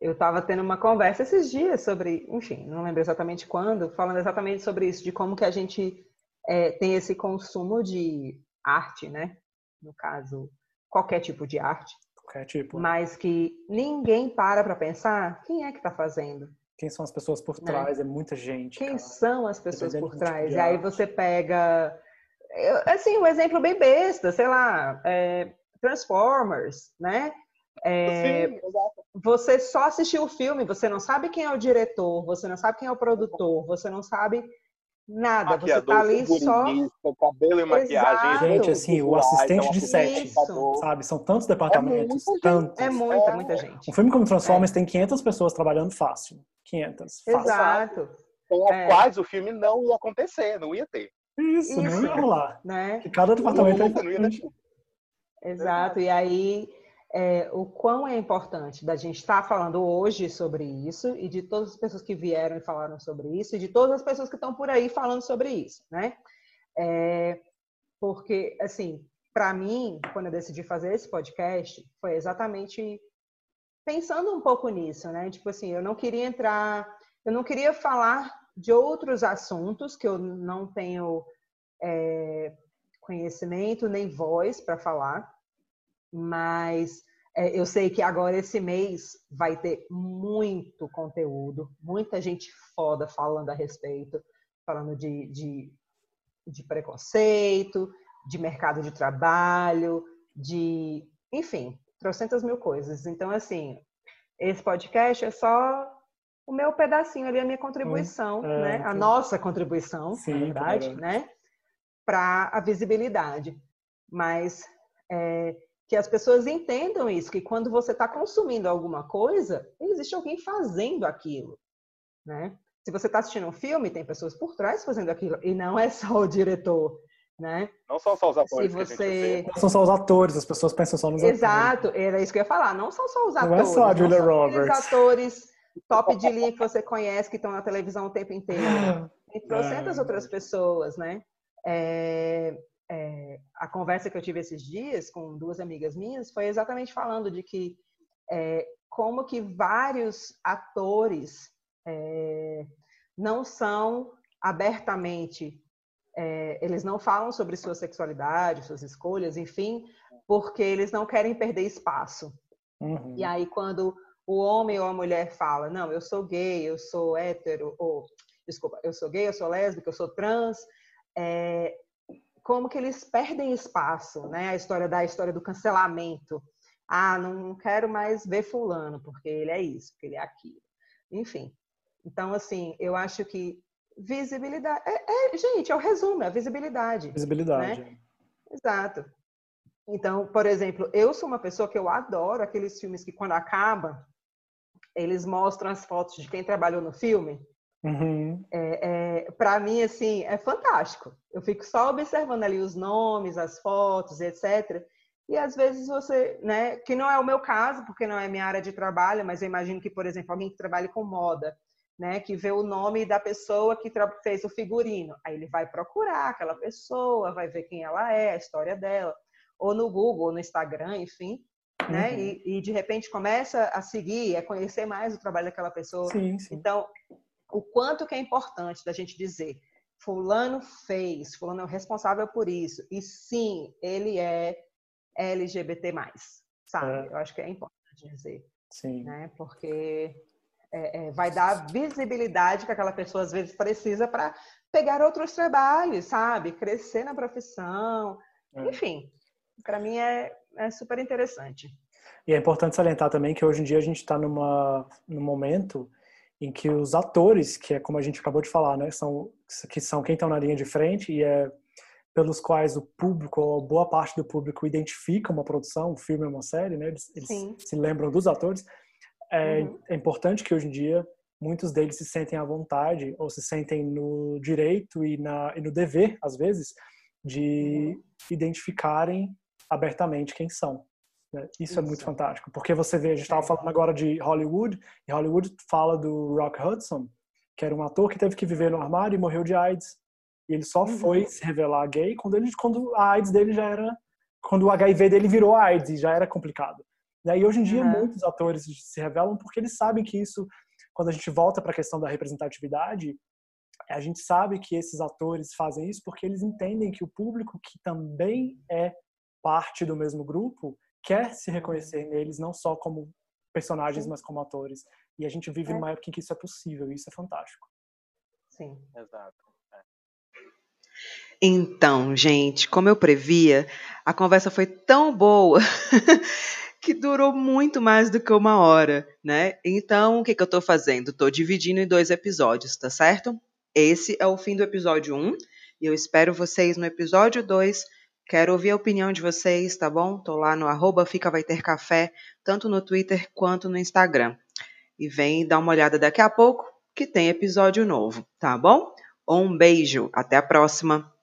eu estava tendo uma conversa esses dias sobre, enfim, não lembro exatamente quando, falando exatamente sobre isso, de como que a gente é, tem esse consumo de arte, né? No caso, qualquer tipo de arte, Qualquer tipo. Mas que ninguém para para pensar quem é que está fazendo. Quem são as pessoas por né? trás? Né? É muita gente. Quem cara. são as pessoas por trás? E aí você pega. Assim, um exemplo bem besta, sei lá, é, Transformers, né? É, você só assistiu o filme, você não sabe quem é o diretor, você não sabe quem é o produtor, você não sabe nada. Maquiador, você tá ali só. Cabelo e maquiagem. Exato. Gente, assim, o assistente de set, sabe? São tantos departamentos. É, tantos. é muita, muita gente. Um filme como Transformers é. tem 500 pessoas trabalhando fácil. 500. Fácil. Exato. Com é. quais o filme não ia acontecer, não ia ter. Isso, Isso. não ia rolar. Né? cada departamento não, não ia. Exato. E aí é, o quão é importante da gente estar tá falando hoje sobre isso e de todas as pessoas que vieram e falaram sobre isso e de todas as pessoas que estão por aí falando sobre isso, né? É, porque, assim, para mim, quando eu decidi fazer esse podcast, foi exatamente pensando um pouco nisso, né? Tipo assim, eu não queria entrar, eu não queria falar de outros assuntos que eu não tenho é, conhecimento nem voz para falar mas eu sei que agora esse mês vai ter muito conteúdo, muita gente foda falando a respeito, falando de, de, de preconceito, de mercado de trabalho, de, enfim, trocentas mil coisas. Então, assim, esse podcast é só o meu pedacinho ali, a minha contribuição, é, né? A nossa contribuição, sim, na verdade, né? Para a visibilidade. Mas é, que as pessoas entendam isso, que quando você está consumindo alguma coisa, existe alguém fazendo aquilo, né? Se você está assistindo um filme, tem pessoas por trás fazendo aquilo, e não é só o diretor, né? Não são só os atores. Se você... Não são só os atores, as pessoas pensam só nos Exato, atores. era isso que eu ia falar. Não são só os atores. Não é só a Julia Roberts. Os atores top de linha que você conhece, que estão na televisão o tempo inteiro. Tem trocentas outras pessoas, né? É, é, a conversa que eu tive esses dias com duas amigas minhas foi exatamente falando de que é, como que vários atores é, não são abertamente é, eles não falam sobre sua sexualidade, suas escolhas, enfim, porque eles não querem perder espaço. Uhum. E aí, quando o homem ou a mulher fala, não, eu sou gay, eu sou hétero, ou, desculpa, eu sou gay, eu sou lésbica, eu sou trans, é, como que eles perdem espaço, né? A história da história do cancelamento. Ah, não quero mais ver fulano porque ele é isso, porque ele é aquilo. Enfim. Então, assim, eu acho que visibilidade. É, é gente, é o resumo, é a visibilidade. Visibilidade. Né? Exato. Então, por exemplo, eu sou uma pessoa que eu adoro aqueles filmes que quando acaba, eles mostram as fotos de quem trabalhou no filme. Uhum. É, é, para mim, assim, é fantástico. Eu fico só observando ali os nomes, as fotos, etc. E às vezes você, né, que não é o meu caso, porque não é minha área de trabalho, mas eu imagino que, por exemplo, alguém que trabalhe com moda, né, que vê o nome da pessoa que fez o figurino, aí ele vai procurar aquela pessoa, vai ver quem ela é, a história dela, ou no Google, ou no Instagram, enfim, né, uhum. e, e, de repente começa a seguir, a conhecer mais o trabalho daquela pessoa. Sim, sim. Então, o quanto que é importante da gente dizer fulano fez, fulano é o responsável por isso, e sim, ele é LGBT+, sabe? É. Eu acho que é importante dizer. Sim. Né? Porque é, é, vai dar visibilidade que aquela pessoa às vezes precisa para pegar outros trabalhos, sabe? Crescer na profissão. É. Enfim, para mim é, é super interessante. E é importante salientar também que hoje em dia a gente está numa num momento em que os atores, que é como a gente acabou de falar, né, são que são quem estão na linha de frente e é pelos quais o público, ou boa parte do público identifica uma produção, um filme, uma série, né? Eles, eles se lembram dos atores. É, uhum. é, importante que hoje em dia muitos deles se sentem à vontade ou se sentem no direito e, na, e no dever, às vezes, de uhum. identificarem abertamente quem são. Né? Isso, Isso, é muito fantástico, porque você vê, a gente estava é. falando agora de Hollywood, e Hollywood fala do Rock Hudson, que era um ator que teve que viver no armário e morreu de AIDS. E ele só uhum. foi se revelar gay quando, ele, quando a AIDS dele já era. Quando o HIV dele virou AIDS e já era complicado. E hoje em dia, uhum. muitos atores se revelam porque eles sabem que isso, quando a gente volta para a questão da representatividade, a gente sabe que esses atores fazem isso porque eles entendem que o público que também é parte do mesmo grupo quer se reconhecer neles, não só como personagens, Sim. mas como atores. E a gente vive é. numa época em que isso é possível, e isso é fantástico. Sim. Exato. É. Então, gente, como eu previa, a conversa foi tão boa que durou muito mais do que uma hora, né? Então, o que, que eu tô fazendo? Tô dividindo em dois episódios, tá certo? Esse é o fim do episódio 1 e eu espero vocês no episódio 2. Quero ouvir a opinião de vocês, tá bom? Tô lá no arroba Fica Vai Ter Café, tanto no Twitter quanto no Instagram. E vem dar uma olhada daqui a pouco, que tem episódio novo, tá bom? Um beijo, até a próxima!